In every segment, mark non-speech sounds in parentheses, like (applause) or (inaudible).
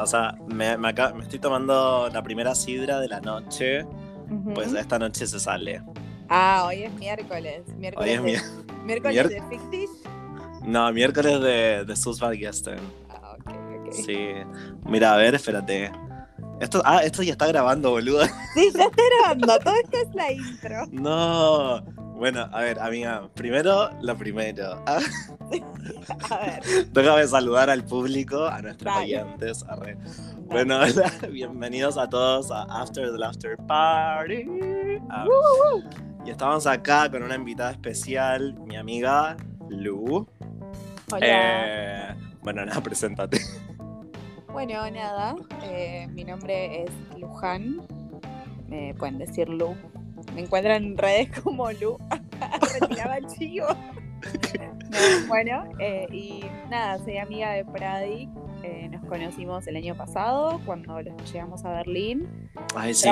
O sea, me, me acá- me estoy tomando la primera sidra de la noche, pues esta noche se sale. Ah, hoy es miércoles. Hoy Miércoles, es mi... de, miércoles mier- de Fictish. No, miércoles de, de Susvalgesten. Ah, ok, ok. Sí. Mira, a ver, espérate. Esto, ah, esto ya está grabando, boludo. Sí, ya está grabando. Todo esto es la intro. (laughs) No. Bueno, a ver, amiga, primero lo primero. (laughs) A ver. déjame saludar al público, a nuestros Dale. oyentes. arre. Bueno, (laughs) hola, bienvenidos a todos a After the Laughter Party. Ah, y estamos acá con una invitada especial, mi amiga Lu. Hola. Eh, bueno, nada, preséntate. Bueno, nada. eh, mi nombre es Luján. Me pueden decir Lu. Me encuentran en redes (laughs) como Lu. (laughs) Retiraba el chivo. No, bueno, eh, y nada, soy amiga de Pradi. eh, nos conocimos el año pasado cuando llegamos a Berlín. Ay, sí.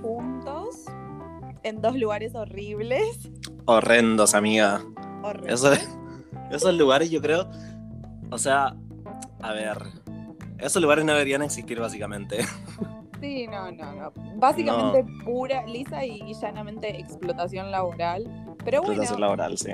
Juntos en dos lugares horribles. Horrendos, amiga. Eso, esos lugares yo creo, o sea, a ver, esos lugares no deberían existir básicamente. (laughs) Sí, no, no, no. Básicamente pura, lisa y llanamente explotación laboral. Pero bueno, Explotación laboral, sí.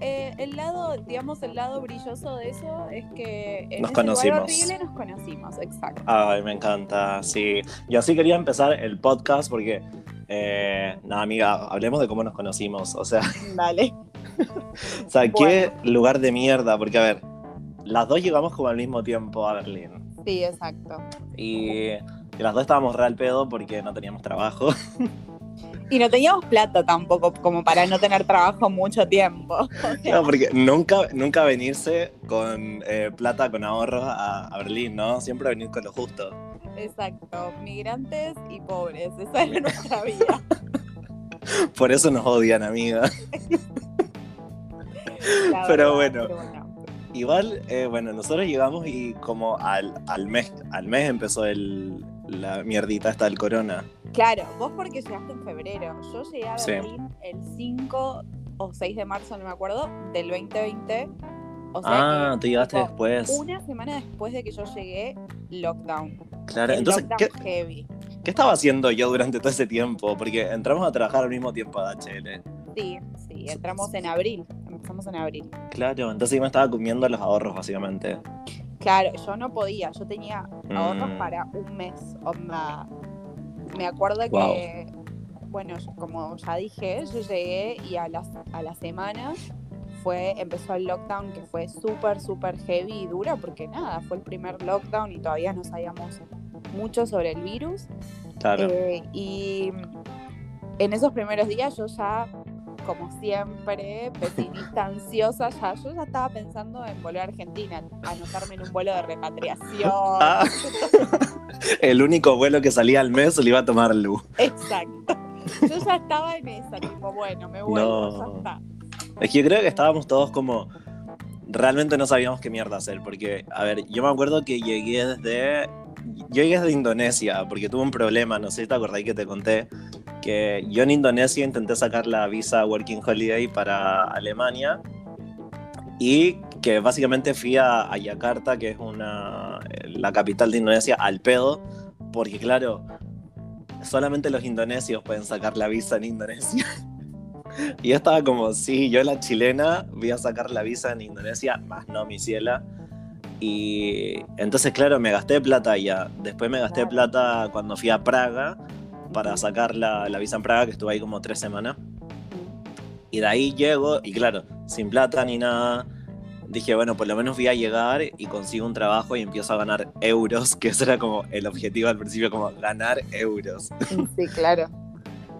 eh, el lado, digamos, el lado brilloso de eso es que en Nos ese conocimos. horrible nos conocimos, exacto. Ay, me encanta, sí. Yo así quería empezar el podcast porque, eh, nada, amiga, hablemos de cómo nos conocimos. O sea, (laughs) Dale. o sea qué lugar de mierda, porque a ver, las dos llegamos como al mismo tiempo a Berlín. Sí, exacto. Y, y las dos estábamos real pedo porque no teníamos trabajo. Y no teníamos plata tampoco, como para no tener trabajo mucho tiempo. (laughs) O sea, No, porque nunca, nunca venirse con eh, plata, con ahorros a, a Berlín, ¿no? Siempre venir con lo justo. exacto. Migrantes y pobres. Esa era nuestra vida. (laughs) Por eso nos odian, amiga. (laughs) Pero bueno. Igual, eh, bueno, nosotros llegamos y como al, al mes al mes empezó el, la mierdita esta del corona. Claro, vos porque llegaste en febrero. Yo llegué a Sí. Berlín el 5 o 6 de marzo, no me acuerdo, del 2020. O sea Ah, tú llegaste después. Una semana después de que yo llegué, lockdown. Claro, El entonces, ¿qué, heavy. qué estaba haciendo yo durante todo ese tiempo? Porque entramos a trabajar al mismo tiempo a DHL. Sí, sí, entramos en abril. En abril. Claro, entonces yo me estaba comiendo los ahorros, básicamente. Claro, yo no podía. Yo tenía ahorros Mm. para un mes. Onda. Me acuerdo Wow. que, bueno, como ya dije, yo llegué y a las a la semana fue, empezó el lockdown que fue súper, súper heavy y dura porque nada, fue el primer lockdown y todavía no sabíamos mucho sobre el virus. Claro. Eh, y en esos primeros días yo ya, como siempre, pesimista, ansiosa, ya, yo ya estaba pensando en volver a Argentina, anotarme en un vuelo de repatriación. (laughs) Ah. el único vuelo que salía al mes se lo iba a tomar Lu. Exacto. Yo ya estaba en esa, tipo, bueno, me vuelvo, No. ya está. Es que yo creo que estábamos todos como. Realmente no sabíamos qué mierda hacer. Porque, a ver, yo me acuerdo que llegué desde. Yo llegué desde Indonesia porque tuve un problema. No sé si te acordáis que te conté. Que yo en Indonesia intenté sacar la visa Working Holiday para Alemania. Y que básicamente fui a, a Yakarta, que es una, la capital de Indonesia, al pedo. Porque, claro, solamente los indonesios pueden sacar la visa en Indonesia. (laughs) Y yo estaba como, sí, yo la chilena voy a sacar la visa en Indonesia, más no mi ciela. Y entonces, claro, me gasté plata allá. Después me gasté plata cuando fui a Praga para sacar la, la visa en Praga, que estuve ahí como tres semanas. Y de ahí llego, y claro, sin plata ni nada. Dije, bueno, por lo menos voy a llegar y consigo un trabajo y empiezo a ganar euros, (laughs) que ese era como el objetivo al principio, como ganar euros. Sí, claro.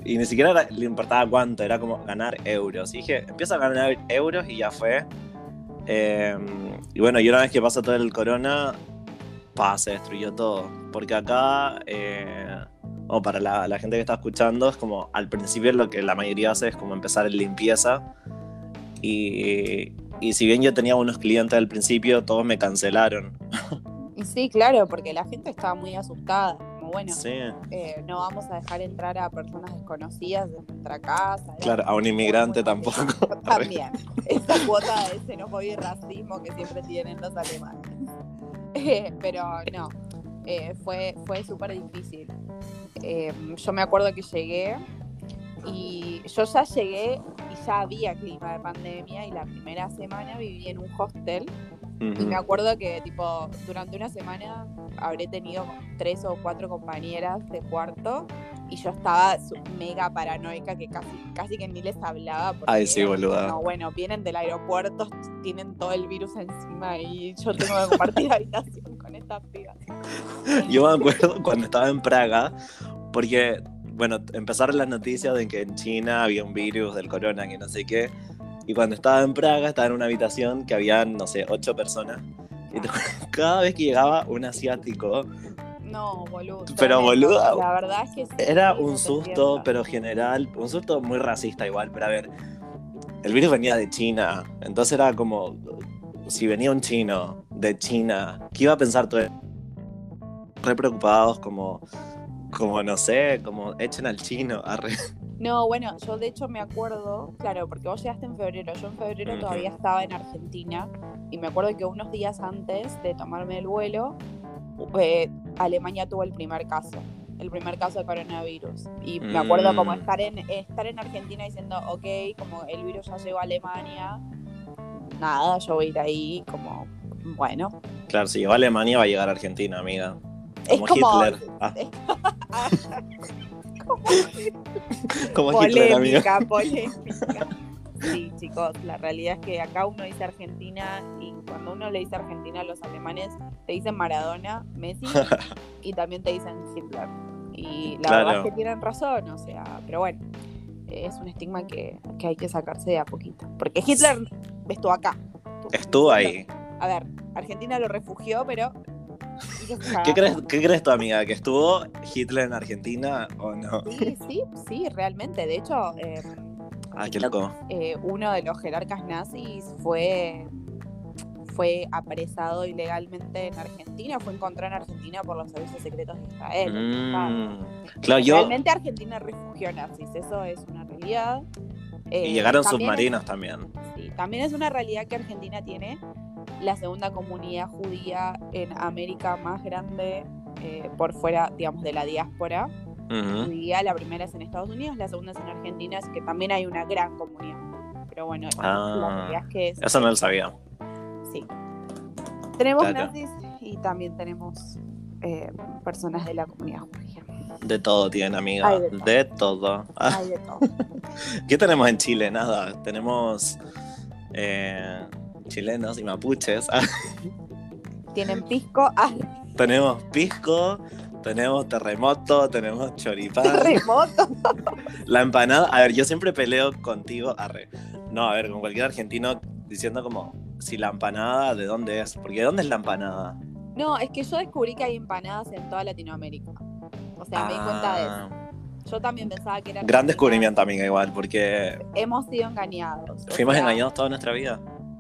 Y ni siquiera era- le importaba cuánto, era como ganar euros. Y dije, empiezo a ganar euros y ya fue. Eh, y bueno, y una vez que pasó todo el corona, pa, se destruyó todo. Porque acá, eh, o para la, la gente que está escuchando, es como al principio lo que la mayoría hace es como empezar en limpieza. Y, y si bien yo tenía unos clientes al principio, todos me cancelaron. Y sí, claro, porque la gente estaba muy asustada. Como bueno, Sí, eh, no vamos a dejar entrar a personas desconocidas en nuestra casa. Claro, a un inmigrante tampoco. (laughs) También. Esa cuota de xenofobia y racismo que siempre tienen los alemanes. (laughs) Eh, pero no, eh, fue, fue súper difícil. Eh, yo me acuerdo que llegué y yo ya llegué y ya había clima de pandemia y la primera semana viví en un hostel y me acuerdo que tipo durante una semana habré tenido tres o cuatro compañeras de cuarto y yo estaba mega paranoica que casi, casi que ni les hablaba. porque Ay, sí, boluda. bueno, vienen del aeropuerto, tienen todo el virus encima y yo tengo que compartir habitación estas (laughs) pibas. Yo me acuerdo cuando estaba en Praga, porque, bueno, empezaron las noticias de que en China había un virus del corona, que no sé qué. Y cuando estaba en Praga, estaba en una habitación que habían, no sé, ocho personas. Y te- (laughs) cada vez que llegaba un asiático, No, boludo. Pero, boluda, La verdad es que sí, era no un te susto, pero general, un susto muy racista igual. Pero a ver, el virus venía de China, entonces era como, si venía un chino de China, ¿qué iba a pensar todo? Re preocupados, como, como no sé, como echen al chino. arre. No, bueno, yo de hecho me acuerdo, claro, porque vos llegaste en febrero, yo en febrero todavía estaba en Argentina y me acuerdo que unos días antes de tomarme el vuelo, eh, Alemania tuvo el primer caso, el primer caso de coronavirus. Y me acuerdo como Mm. estar en, estar en Argentina diciendo, ok, como el virus ya llegó a Alemania, nada, yo voy a ir ahí como, bueno. Claro, si llegó a Alemania va a llegar a Argentina, amiga. Es Como. Hitler. Ah, como como Hitler, (laughs) amiga. Polémica, polémica. Sí, chicos, la realidad es que acá uno dice Argentina y cuando uno le dice Argentina a los alemanes, te dicen Maradona, Messi (laughs) y también te dicen Hitler. Y la verdad es que tienen razón, o sea, pero bueno, es un estigma que, que hay que sacarse de a poquito. Porque Hitler estuvo acá. Estuvo ahí. A ver, Argentina lo refugió, pero... ¿Qué crees, ¿Qué crees tu amiga? ¿Que estuvo Hitler en Argentina o no? Sí, sí, sí, realmente. De hecho, eh, Ah, qué loco. eh, uno de los jerarcas nazis fue, fue apresado ilegalmente en Argentina, fue encontrado en Argentina por los servicios secretos de Israel. Mm, Claro, yo. Realmente Argentina refugió nazis, eso es una realidad. Eh, Y llegaron también submarinos también. sí, también es una realidad que Argentina tiene la segunda comunidad judía en América más grande eh, por fuera, digamos, de la diáspora judía. La primera es en Estados Unidos, la segunda es en Argentina, así que también hay una gran comunidad. Pero bueno, Ah, la es que es- Eso no lo sabía. sí. Tenemos Claro. nazis y también tenemos eh, personas de la comunidad judía. De todo tienen, amiga. Hay de todo. De todo. Hay de todo. (laughs) ¿Qué tenemos en Chile? Nada. Tenemos eh, chilenos y mapuches. (laughs) Tienen pisco, ah, tenemos pisco, tenemos terremoto, tenemos choripán. terremoto. La empanada, a ver, yo siempre peleo contigo, arre. No, a ver, con cualquier argentino diciendo como, si la empanada, ¿de dónde es? Porque ¿de dónde es la empanada? No, es que yo descubrí que hay empanadas en toda Latinoamérica. O sea, me di cuenta de eso. Ah, Yo también pensaba que era. Gran descubrimiento, amiga, igual, porque Hemos sido engañados. fuimos sea, engañados toda nuestra vida.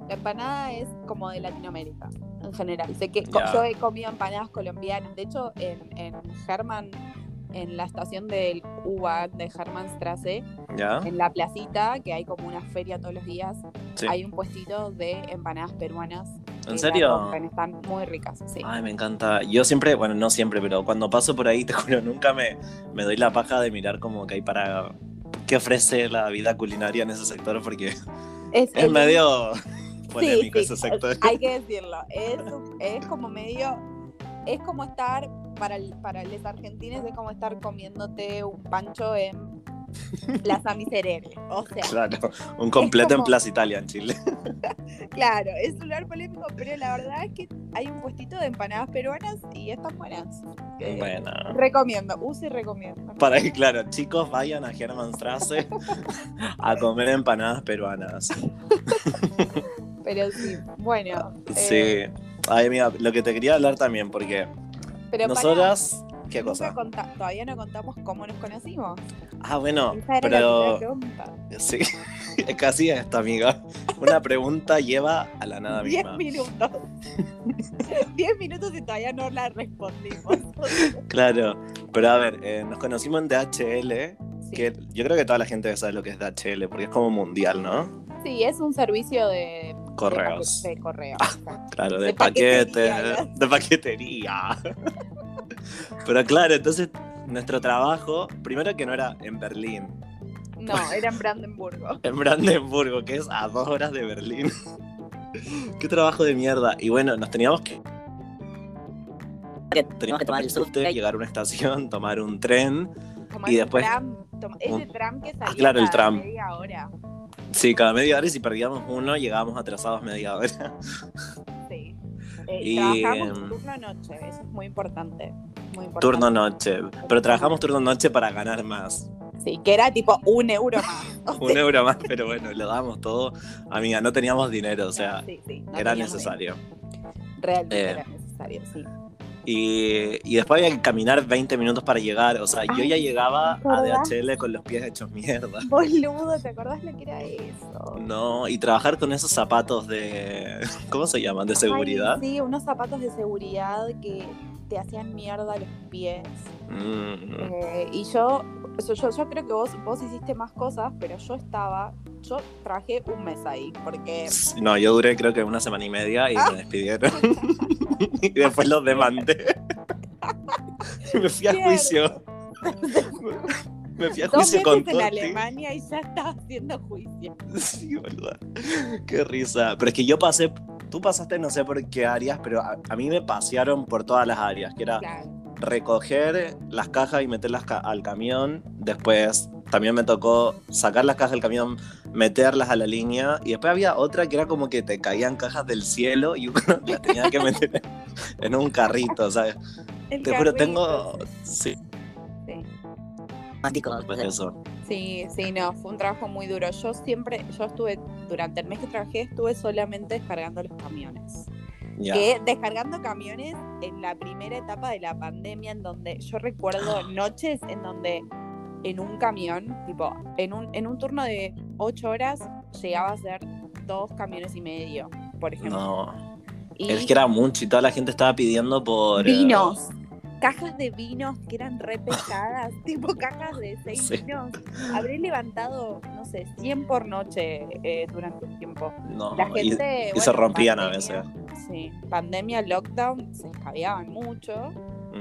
La empanada es como de Latinoamérica, en general. Sé que yo he comido empanadas colombianas. De hecho, en, en Herman, en la estación del U-Bahn de Hermannstrasse, ¿Ya? en la placita, que hay como una feria todos los días, Sí. hay un puestito de empanadas peruanas. ¿En serio? Están muy ricas, sí. Ay, me encanta. Yo siempre, bueno, no siempre, pero cuando paso por ahí, (laughs) te juro, nunca me, me doy la paja de mirar como que hay para... ¿Qué ofrece la vida culinaria en ese sector? Porque Es, (laughs) es medio (laughs) polémico sí, ese sector. Hay que decirlo. Es, es como medio. Es como estar, para, el- para los argentinos, es como estar comiéndote un pancho en Plaza Miserere. O sea, Claro, un completo en como- Plaza Italia en Chile. (laughs) claro, es un lugar polémico, pero la verdad es que hay un puestito de empanadas peruanas y están buenas. Eh, Bueno. Recomiendo, use y recomiendo. Para que, claro, chicos vayan a Hermannstrasse a comer empanadas peruanas. (laughs) Pero sí, bueno. Sí. eh, Ay, amiga, lo que te quería hablar también, porque pero nosotras. ¿Qué cosa? conta- todavía no contamos cómo nos conocimos. Ah, bueno, Esa era la pero. pregunta. Sí, es (laughs) casi esto, amiga. Una pregunta lleva a la nada Diez misma. minutos. (laughs) Diez minutos y todavía no la respondimos. Claro, pero a ver, eh, nos conocimos en DHL, Sí. que yo creo que toda la gente sabe lo que es DHL, porque es como mundial, ¿no? Sí, es un servicio de correos. De, correo. claro, de, paquete, de paquetería. Pero claro, entonces nuestro trabajo, primero que no era en Berlín. No, era en Brandenburgo. (laughs) en Brandenburgo, que es a dos horas de Berlín. (laughs) Qué trabajo de mierda. Y bueno, nos teníamos que. Teníamos que tomar el subte, llegar a una estación, tomar un tren. y después. Tram, ese tram que salía ah, claro, el tram. media hora. Sí, cada media hora y si perdíamos uno llegábamos atrasados media hora. Sí. Eh, y, trabajamos em, turno noche, eso es muy importante, muy importante. Turno noche, pero trabajamos turno noche para ganar más. Sí, que era tipo un euro más. (laughs) un euro más, pero bueno, lo damos todo. Amiga, no teníamos dinero, o sea, era necesario. Realmente eh, era necesario, sí. Y, después había que caminar 20 minutos para llegar. O sea, yo ya llegaba a DHL con los pies hechos mierda. (laughs) Boludo, ¿te acordás lo que era eso? No, y trabajar con esos zapatos de. (laughs) ¿Cómo se llaman? ¿De seguridad? sí, unos zapatos de seguridad que te hacían mierda los pies. Mm. Eh, y yo, yo, yo creo que vos, vos hiciste más cosas, pero yo estaba, yo trabajé un mes ahí, porque... No, yo duré creo que una semana y media y me despidieron. (laughs) y después los demandé. y me fui a juicio. me fui a juicio con en Alemania y ya estaba haciendo juicio. Sí, boluda. Qué risa. Pero es que yo pasé tú pasaste no sé por qué áreas, pero a, mí me pasearon por todas las áreas, que era recoger las cajas y meterlas al camión, después también me tocó sacar las cajas del camión, meterlas a la línea, y después había otra que era como que te caían cajas del cielo y uno (laughs) las tenía que meter (laughs) en un carrito, ¿sabes? te juro, tengo... Sí. Sí. Después de eso. Sí, sí, no, fue un trabajo muy duro. Yo siempre, yo estuve, durante el mes que trabajé, estuve solamente descargando los camiones. Que descargando camiones en la primera etapa de la pandemia, en donde yo recuerdo (gasps) noches en donde en un camión, tipo, en un, en un turno de ocho horas, llegaba a ser dos camiones y medio, por ejemplo. No. es que era mucho y toda la gente estaba pidiendo por. Vinos cajas de vinos que eran re pesadas, (laughs) tipo cajas de seis vinos. Habré levantado, no sé, 100 por noche eh, durante un tiempo. No, La gente, y, se rompían a veces. Sí, pandemia, lockdown, se escabeaban mucho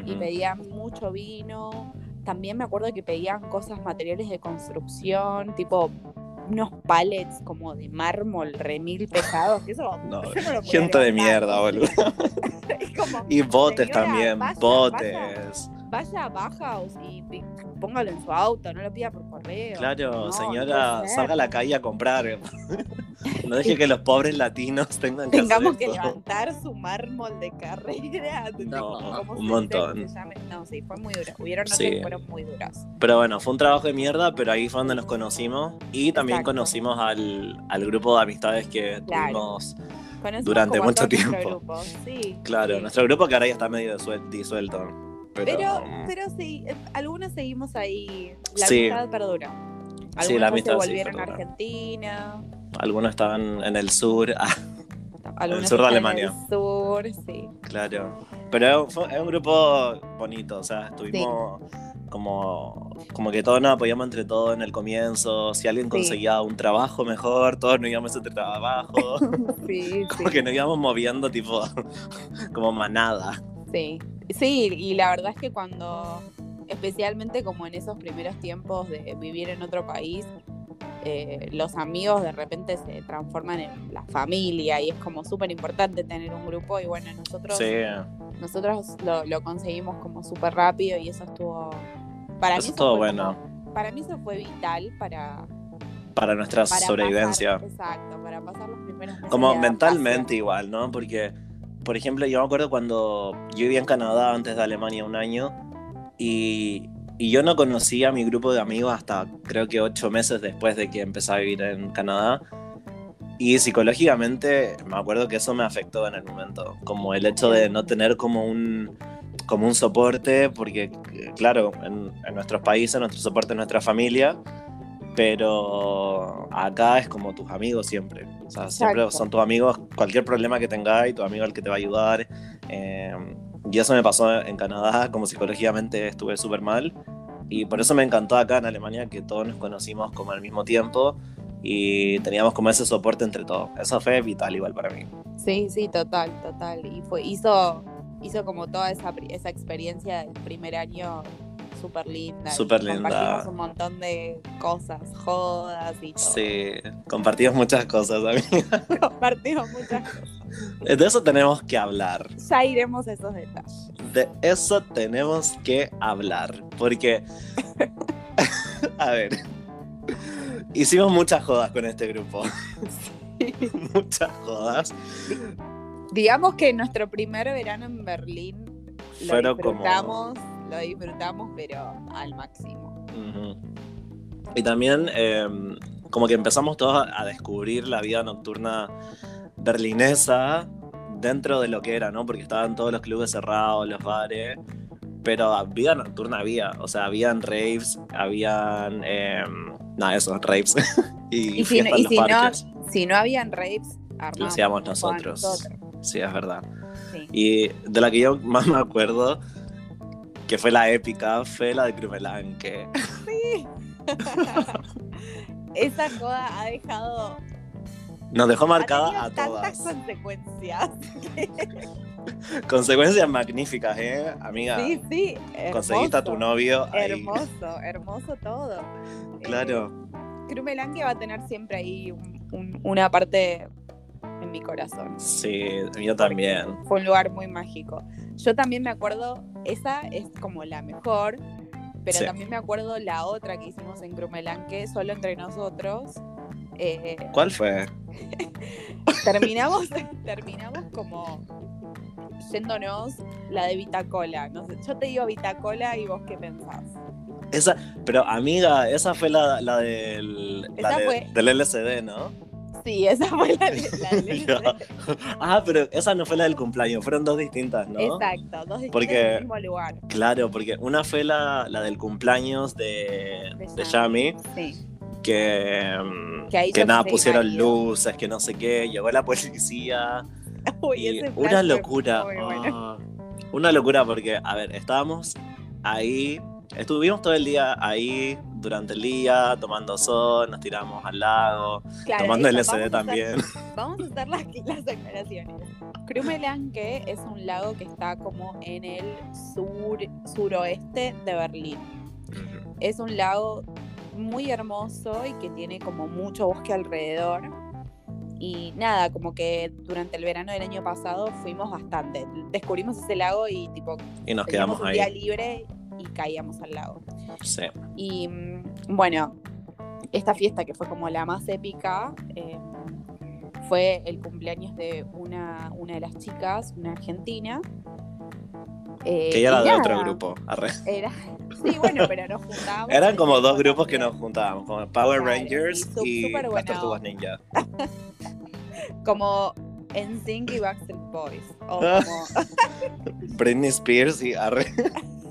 y pedían mucho vino. También me acuerdo que pedían cosas, materiales de construcción, tipo unos pallets como de mármol remil pesados. (laughs) Eso, no, gente de mierda, boludo. (laughs) y botes también, botes. Vaya, a Bauhaus y póngalo en su auto, no lo pida por correo. Claro, señora, salga a la calle a comprar. (laughs) no deje que los pobres latinos tengan que Tengamos que levantar su mármol de carrera. No, un montón. No, sí, fue muy duro. Hubieron noches que fueron muy duras. Pero bueno, fue un trabajo de mierda, pero ahí fue donde nos conocimos. Y también conocimos al, al, grupo de amistades que tuvimos durante mucho tiempo. Sí, claro, nuestro grupo que ahora ya está medio disuelto. Pero, pero, sí, eh, algunos seguimos ahí. La amistad perdura. Algunos sí, la amistad se volvieron a Argentina. Algunos estaban en el sur. Ah, en el sur de Alemania. En el sur, sí. Claro. Pero es un grupo bonito, o sea, estuvimos como, como que todos nos apoyamos entre todos en el comienzo. Si alguien conseguía un trabajo mejor, todos nos íbamos a ese trabajo. (laughs) sí, como que nos íbamos moviendo tipo (laughs) como manada. Sí, sí, y la verdad es que cuando, especialmente como en esos primeros tiempos de vivir en otro país, eh, los amigos de repente se transforman en la familia y es como súper importante tener un grupo y bueno, nosotros, nosotros lo, conseguimos como súper rápido y eso estuvo... Para eso mí todo bueno. para mí eso fue vital para... Para nuestra sobrevivencia. exacto, para pasar los primeros meses Como mentalmente igual, ¿no? Porque, por ejemplo, yo me acuerdo cuando yo vivía en Canadá antes de Alemania un año y, y yo no conocía a mi grupo de amigos hasta creo que ocho meses después de que empecé a vivir en Canadá. Y psicológicamente me acuerdo que eso me afectó en el momento, como el hecho de no tener como un, como un soporte, porque claro, en, nuestros países nuestro soporte es nuestra familia, pero acá es como tus amigos siempre. O sea, siempre son tus amigos, cualquier problema que tengáis, tu amigo el que te va a ayudar. Eh, y eso me pasó en Canadá, como psicológicamente estuve súper mal. Y por eso me encantó acá en Alemania que todos nos conocimos como al mismo tiempo. y teníamos como ese soporte entre todos. Eso fue vital igual para mí. Sí, sí, total, total. Y fue, hizo, hizo como toda esa, esa experiencia del primer año súper linda. Súper linda. Compartimos un montón de cosas, jodas y todo. Sí, compartimos muchas cosas, amiga. (laughs) Compartimos muchas cosas. De eso tenemos que hablar. Ya iremos a esos detalles. De eso tenemos que hablar. Porque, (laughs) a ver, hicimos muchas jodas con este grupo. (laughs) muchas jodas. Digamos que nuestro primer verano en Berlín lo Fueron como- disfrutamos, lo disfrutamos, pero al máximo. Y también eh, como que empezamos todos a, descubrir la vida nocturna berlinesa dentro de lo que era, ¿no? Porque estaban todos los clubes cerrados, los bares, pero vida nocturna había, o sea, habían raves, habían... Eh, nada, eso, raves. (laughs) y Y si, no- y si no, si no habían rapes, armamos Lo hacíamos nosotros. Sí, es verdad. Sí. Y de la que yo más me acuerdo, que fue la épica, fue la de Krumelan, que... (laughs) (laughs) Esa joda ha dejado Nos dejó marcada a tantas todas. consecuencias. (laughs) Consecuencias magníficas, ¿eh? Amiga, Sí, sí. Hermoso, conseguiste a tu novio ahí. Hermoso, hermoso todo. Claro, Eh, va a tener siempre ahí un- un- una parte en mi corazón. sí, yo también. Fue un lugar muy mágico. Yo también me acuerdo, esa es como la mejor, pero Sí. también me acuerdo la otra que hicimos en Krumelange, solo entre nosotros. Eh, ¿Cuál fue? (laughs) terminamos, terminamos como yéndonos la de Vitacola. No sé, yo te digo Vitacola y vos qué pensás. Esa, pero amiga, esa fue la, la del, la Esa de- fue- del LCD, ¿no? Sí, esa fue la, (laughs) la Ya. (laughs) Ah, pero esa no fue la del cumpleaños, fueron dos distintas, ¿no? Exacto, dos distintas Porque- en el mismo lugar. Claro, porque una fue la, la del cumpleaños de, De de Yami, Sí. que, mm, Que yo nada, pusieron luces, que no sé qué, llegó la policía. (laughs) Uy, y ese una locura. bueno. ah, una locura porque, a ver, estábamos ahí, estuvimos todo el día ahí durante el día, tomando sol, nos tiramos al lago, Claro, tomando eso, LSD vamos hacer- también. (laughs) Vamos a hacer las, las aclaraciones. Krumelange es un lago que está como en el sur suroeste de Berlín. Es un lago muy hermoso y que tiene como mucho bosque alrededor. Y nada, como que durante el verano del año pasado fuimos bastante. Descubrimos ese lago y tipo Y nos quedamos un ahí. día libre caíamos al lago. Sí. Y mm, bueno, esta fiesta que fue como la más épica eh, fue el cumpleaños de una, una de las chicas, una argentina. Eh, Que ya era y de nada, otro grupo. arre. Era, sí, bueno, pero nos juntábamos. Eran como dos grupos que nos juntábamos, como Power Claro, Rangers y súper las Tortugas. Ninja. (laughs) Como NSYNC y Backstreet Boys. O Ah. como, (laughs) Britney Spears y arre. (laughs)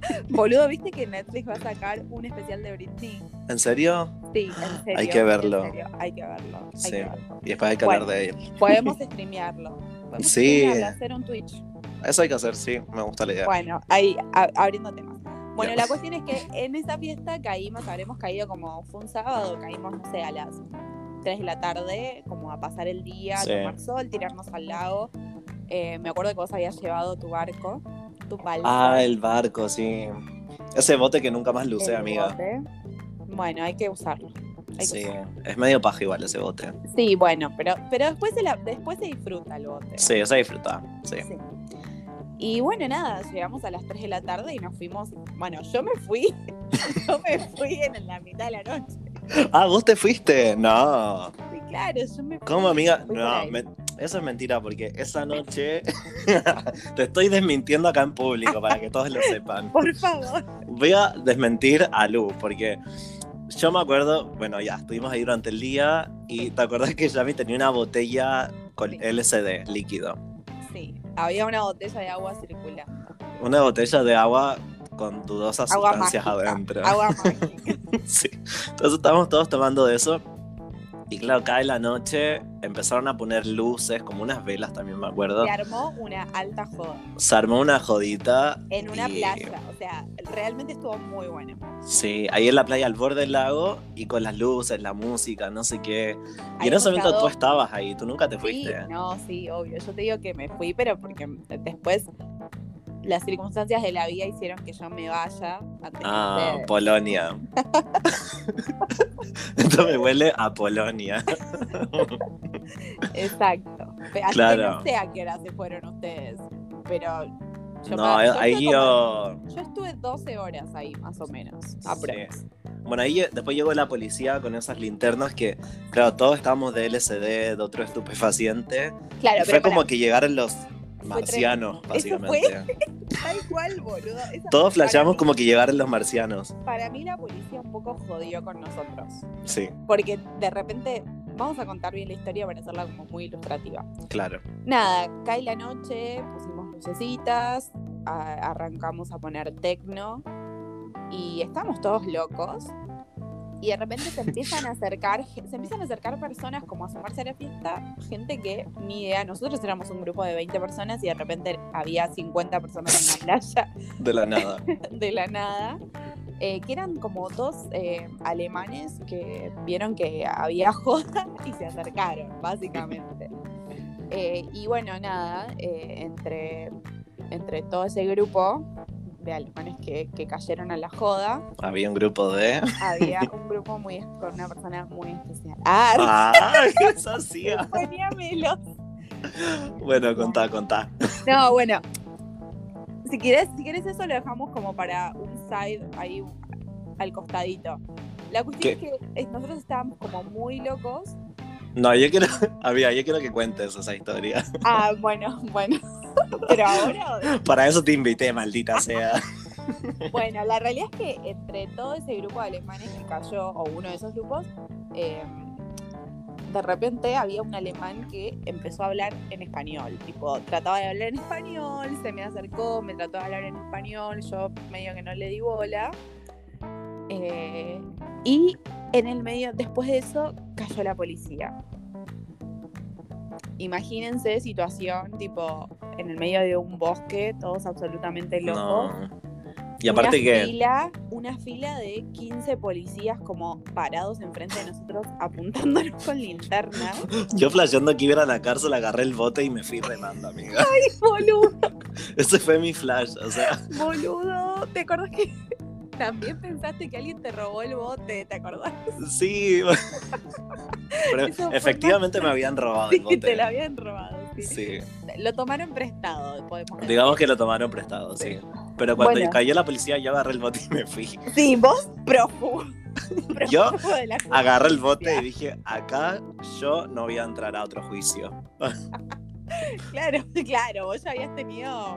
(laughs) boludo, ¿viste que Netflix va a sacar un especial de Britney? ¿En serio? Sí, en serio. Hay que verlo. en serio, hay que verlo. hay Sí. que verlo. Y después hay que Bueno. hablar de él. Podemos (laughs) streamearlo. Podemos Sí. streamearlo, hacer un Twitch. Eso hay que hacer, sí. Me gusta la idea. Bueno, ahí a- abriendo temas. Bueno, la cuestión es que en esa fiesta caímos, habremos caído como fue un sábado, caímos, no sé, a las 3 de la tarde, como a pasar el día, Sí. tomar sol, tirarnos al lago. Eh, me acuerdo que vos habías llevado tu barco, tu balsa. Ah, el barco, sí. Ese bote que nunca más lo usé, amiga. bote. Bueno, hay que usarlo. hay que Sí, usarlo. es medio paja igual ese bote. Sí, bueno, pero, pero después, se la- después se disfruta el bote. Sí, se disfruta. Sí. Sí. Y bueno, nada, llegamos a las 3 de la tarde y nos fuimos. Bueno, yo me fui. (laughs) yo me fui en la mitad de la noche. Ah, ¿vos te fuiste? No. Claro, yo me. ¿Cómo, amiga? No, me- eso es mentira, porque esa noche (laughs) te estoy desmintiendo acá en público para que todos lo sepan. (laughs) Por favor. Voy a desmentir a Lu, porque yo me acuerdo, bueno, ya, estuvimos ahí durante el día y te acuerdas que Yami tenía una botella con Sí. LCD líquido. Sí, había una botella de agua circulando. Una botella de agua con dudosas Agua sustancias mágica. adentro. Agua (laughs) mágica. Sí. Entonces estábamos todos tomando de eso. Y claro, cae la noche, empezaron a poner luces, como unas velas también me acuerdo. Se armó una alta joda Se armó una jodita. en una y- playa. O sea, realmente estuvo muy bueno. Sí, ahí en la playa al borde del lago y con las luces, la música, no sé qué. Y en ese momento tú estabas ahí, tú nunca te Sí, fuiste. no, sí, obvio. Yo te digo que me fui, pero porque después las circunstancias de la vida hicieron que yo me vaya antes Ah, de. Polonia. (laughs) Esto me huele a Polonia. Exacto. Así Claro. que no sé a qué hora se fueron ustedes, pero yo, No, me- yo ahí como- yo. yo estuve 12 horas ahí, más o menos. aprox. Bueno, ahí después llegó la policía con esas linternas que, claro, todos estábamos de LSD, de otro estupefaciente. Claro, y fue como que llegaron los marcianos, tremendo. ¿Eso básicamente. (laughs) tal cual, boludo. Esa- Todos flasheamos como que llegaron los marcianos. Para mí la policía un poco jodió con nosotros. Sí, Porque de repente, vamos a contar bien la historia para hacerla como muy ilustrativa. claro. Nada, cae la noche, pusimos lucecitas, a- arrancamos a poner tecno y estamos todos locos. Y de repente se empiezan a acercar, se empiezan a acercar personas como a sumarse a la fiesta, gente que ni idea, nosotros éramos un grupo de 20 personas y de repente había 50 personas en la (laughs) playa De la nada. (laughs) de la nada, eh, que eran como dos eh, alemanes que vieron que había (laughs) joda y se acercaron, básicamente. Eh, y bueno, nada, entre, entre todo ese grupo de alemanes que, que cayeron a la joda, Había un grupo de. había un grupo muy con una persona muy especial. ¡Ah! (laughs) ¡Ay, (laughs) eso hacía! Poníamelos. Bueno, contá, contá. No, bueno. Si quieres, si quieres eso lo dejamos como para un side ahí al costadito. La cuestión ¿Qué? es que eh, nosotros estábamos como muy locos. No, yo quiero. (laughs) Había, yo quiero que cuentes esa historia. Ah, bueno, bueno. (laughs) Pero ahora, Para eso te invité, maldita sea. (laughs) bueno, la realidad es que entre todo ese grupo de alemanes que cayó, o uno de esos grupos, eh, de repente había un alemán que empezó a hablar en español. Tipo, trataba de hablar en español, se me acercó, me trató de hablar en español, yo medio que no le di bola. Eh, y en el medio, después de eso, cayó la policía. Imagínense situación, tipo, en el medio de un bosque, todos absolutamente locos. No. Y aparte una que. Fila, una fila de 15 policías como parados enfrente de nosotros apuntándonos con linterna. (laughs) Yo flasheando que iba a la cárcel, agarré el bote y me fui remando, amiga. Boludo, (laughs) Ese fue mi flash, o sea. boludo. ¿Te acordás que también pensaste que alguien te robó el bote? ¿Te acordás? Sí. (laughs) Pero efectivamente me habían robado el Sí, bote. te lo habían robado. sí. Sí. Lo tomaron prestado, podemos decir. Digamos que lo tomaron prestado, sí. Pero cuando Bueno. cayó la policía, yo agarré el bote y me fui. Sí, vos prófugo. (laughs) Yo Agarré el bote y dije, acá yo no voy a entrar a otro juicio. (laughs) Claro, claro, vos ya habías tenido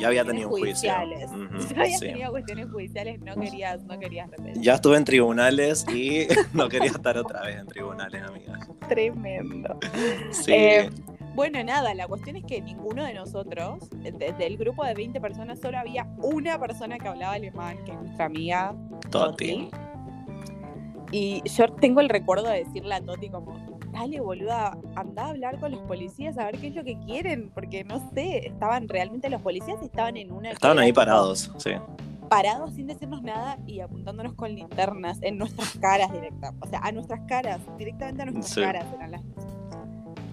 Ya había tenido un juicio. (laughs) ya habías sí. tenido cuestiones judiciales, no querías, no querías repetir. Ya estuve en tribunales y (laughs) no quería estar otra vez en tribunales, amiga. Tremendo. (laughs) Sí. Eh, Bueno, nada, la cuestión es que ninguno de nosotros, desde el grupo de 20 personas, solo había una persona que hablaba alemán, que es nuestra amiga Toti. Y yo tengo el recuerdo de decirle a Toti como, dale boluda, anda a hablar con los policías a ver qué es lo que quieren, porque no sé, estaban realmente los policías estaban en una... Estaban ahí parados, sí. Parados sin decirnos nada y apuntándonos con linternas en nuestras caras directa. O sea, a nuestras caras, directamente a nuestras Sí. caras eran las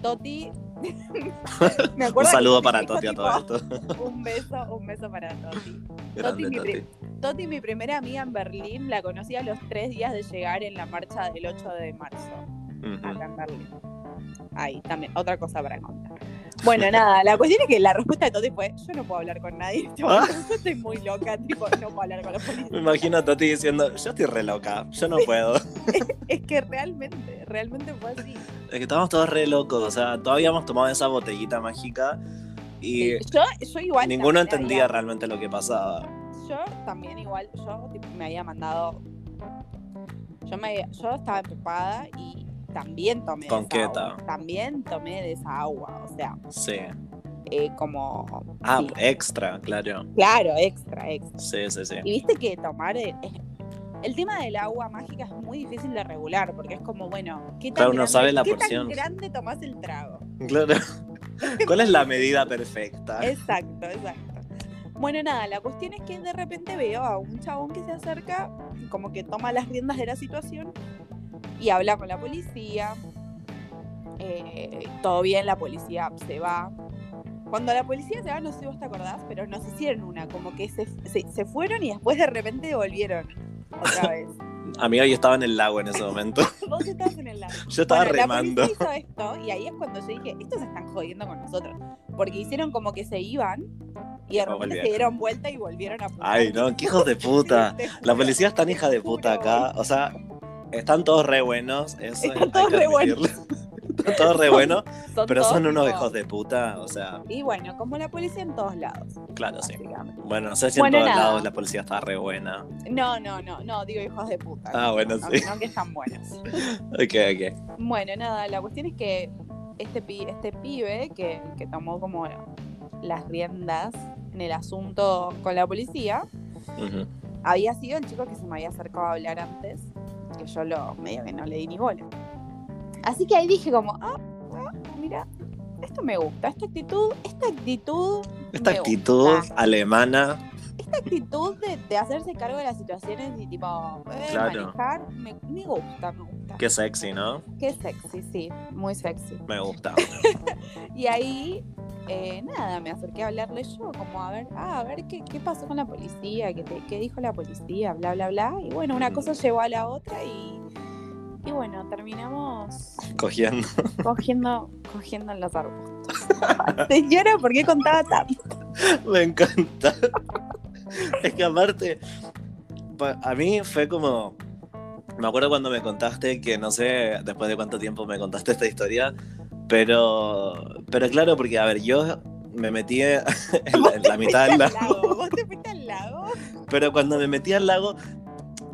Toti. (laughs) me Un saludo (laughs) para Toti a tipo, todo esto. Un beso, un beso para Toti. Grande mi Toti, mi primera amiga en Berlín, la conocí a los tres días de llegar en la marcha del 8 de marzo, Ujú. acá en Berlín. Ahí, también, otra cosa para contar. Bueno, (laughs) nada, la cuestión es que la respuesta de Toti fue, yo no puedo hablar con nadie, este momento, yo estoy muy loca, tipo, no puedo hablar con los Me policías. imagino a Toti diciendo, yo estoy re loca, yo no puedo. (laughs) Es que realmente, realmente fue así. Es que estábamos todos re locos, o sea, todavía habíamos tomado esa botellita mágica y Sí, Yo, yo igual... ninguno entendía había- realmente lo que pasaba. yo también igual, yo tipo, me había mandado, yo, me, yo estaba empupada y también tomé de Con esa queta. agua. También tomé de esa agua, o sea, Sí. eh, como... Ah, sí, extra, claro. claro, extra, extra. Sí, sí, sí. Y viste que tomar es El tema del agua mágica es muy difícil de regular porque es como, bueno, ¿qué tan, Claro, grande, sabe la qué porción. tan grande tomás el trago? Claro. (laughs) ¿Cuál es la medida perfecta? Exacto, exacto. Bueno, nada, la cuestión es que de repente veo a un chabón que se acerca, como que toma las riendas de la situación y habla con la policía. Eh, todo bien, la policía se va. Cuando la policía se va, no sé si vos te acordás, pero nos hicieron una, como que se, se, se fueron y después de repente volvieron otra (laughs) vez. Amiga, yo estaba en el lago en ese momento. (laughs) Vos estabas en el lago. (laughs) Yo estaba Bueno, remando. La policía hizo esto y ahí es cuando yo dije, estos se están jodiendo con nosotros. Porque hicieron como que se iban y de repente se dieron vuelta y volvieron a apuntar. Ay, no, qué hijos de puta. La policía es tan hija de puta acá. O sea, están todos re buenos. Eso Están todos re buenos. (laughs) Están todos re buenos, (laughs) Son pero todos son unos hijos de puta. O sea, Y bueno, como la policía en todos lados. claro, sí. Bueno, no sé si Bueno, en todos nada. lados la policía está re buena. No, no, no, no, digo hijos de puta. Ah, bueno, no, sí. no que están buenos. (laughs) Ok, ok. Bueno, nada, la cuestión es que este, pi- este pibe que, que tomó como las riendas en el asunto con la policía, había sido el chico que se me había acercado a hablar antes, que yo lo medio que no le di ni bola. Así que ahí dije como, ah, ah, mira, esto me gusta, esta actitud, esta actitud, Esta actitud gusta. alemana, esta actitud de, de hacerse cargo de las situaciones y tipo eh, Claro. manejar, me, me gusta, me gusta. qué sexy, ¿no? Qué sexy, sí, muy sexy. Me gusta. (laughs) Y ahí, eh, nada, me acerqué a hablarle yo, como a ver, ah, a ver qué, qué pasó con la policía, qué, te- qué dijo la policía, bla, bla, bla. Y bueno, una Mm. cosa llevó a la otra y, y bueno, terminamos Cogiendo. cogiendo, cogiendo en los arbustos. (laughs) Señora, ¿por qué contaba tanto? (laughs) Me encanta. (laughs) Es que aparte, pa- a mí fue como. Me acuerdo cuando me contaste que no sé después de cuánto tiempo me contaste esta historia, pero. Pero claro, porque a ver, yo me metí en la, en la mitad del ¿Vos te fuiste al lago, ¿Vos te fuiste al lago? pero cuando me metí al lago,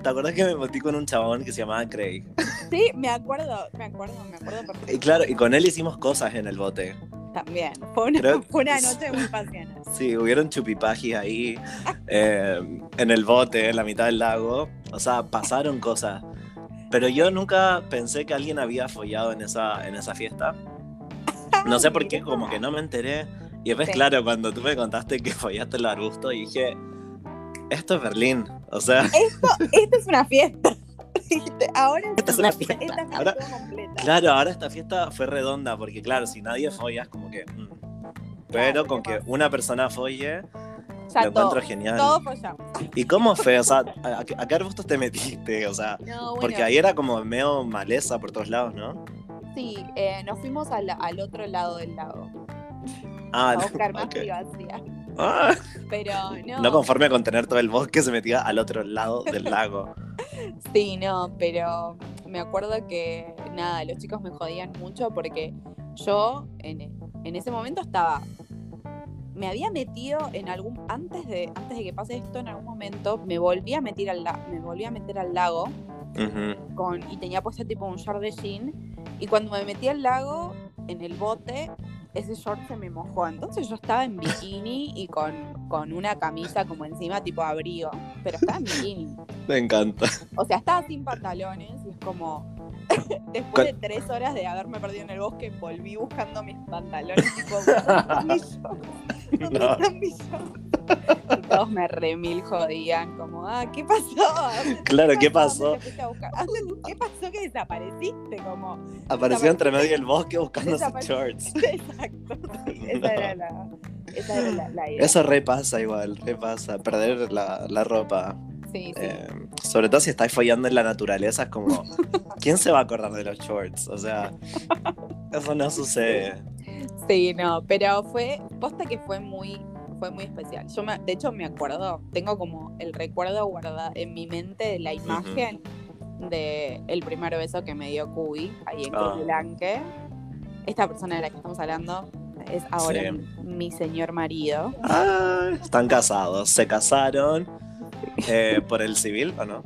¿te acordás que me metí con un chabón que se llamaba Craig? Sí, me acuerdo, me acuerdo, me acuerdo Y claro, y con él hicimos cosas en el bote. También. Fue una, Creo- fue una noche muy pasional. Sí, hubieron chupipajis ahí eh, en el bote, en la mitad del lago. O sea, pasaron cosas. Pero yo nunca pensé que alguien había follado en esa, en esa fiesta. No sé por qué, (laughs) como que no me enteré. Y después, Sí. claro, cuando tú me contaste que follaste el arbusto, dije, esto es Berlín. O sea, Esta es una fiesta. Dijiste, Ahora Esta es una fiesta. Esta Ahora- completa. claro, ahora esta fiesta fue redonda, porque claro, si nadie folla es como que... mm. Pero Claro, con ¿qué que una persona folle, Ya lo todo, encuentro genial. todo. ¿Y cómo fue? O sea, ¿a, a qué- arbustos te metiste? O sea, No, bueno, porque ahí era como medio maleza por todos lados, ¿no? sí, eh, nos fuimos al, al otro lado del lago Ah, a buscar (laughs) más ok. privacidad. Ah, Pero no, no conforme con tener todo el bosque, se metía al otro lado del lago. (laughs) sí, no, pero me acuerdo que nada, los chicos me jodían mucho porque yo en, en ese momento estaba. Me había metido en algún. Antes de, antes de que pase esto, en algún momento, me volví a meter al, me volví a meter al lago con, y tenía puesto tipo un short de jean. Y cuando me metí al lago, en el bote, ese short se me mojó. Entonces yo estaba en bikini y con, con una camisa como encima tipo abrigo. Pero estaba en bikini. (laughs) Me encanta. O sea, estaba sin pantalones y es como... (laughs) Después de tres horas de haberme perdido en el bosque, volví buscando mis pantalones. Tipo, ¿dónde están mis (laughs) shorts? ¿Dónde No. están mis shorts? Y todos me remil jodían, como, ah, ¿qué pasó? ¿A dónde- Claro, ¿qué ¿A pasó? ¿Qué pasó que desapareciste? Como, Apareció entre medio del bosque buscando sus shorts. Exacto. (laughs) sí, esa era la, esa era la, la idea. Eso repasa igual, repasa. Perder la, la ropa. Sí, sí. Eh, sobre todo si estáis follando en la naturaleza, es como, ¿quién se va a acordar de los shorts? O sea, eso no sucede. Sí, no, pero fue, posta que fue muy, fue muy especial. Yo me- de hecho me acuerdo, tengo como el recuerdo guardado en mi mente de la imagen de el primer beso que me dio Cubi ahí en Ah. Coyulanque. Esta persona de la que estamos hablando es ahora Sí. mi, señor marido. Ah, están casados, se casaron eh, por el civil o no?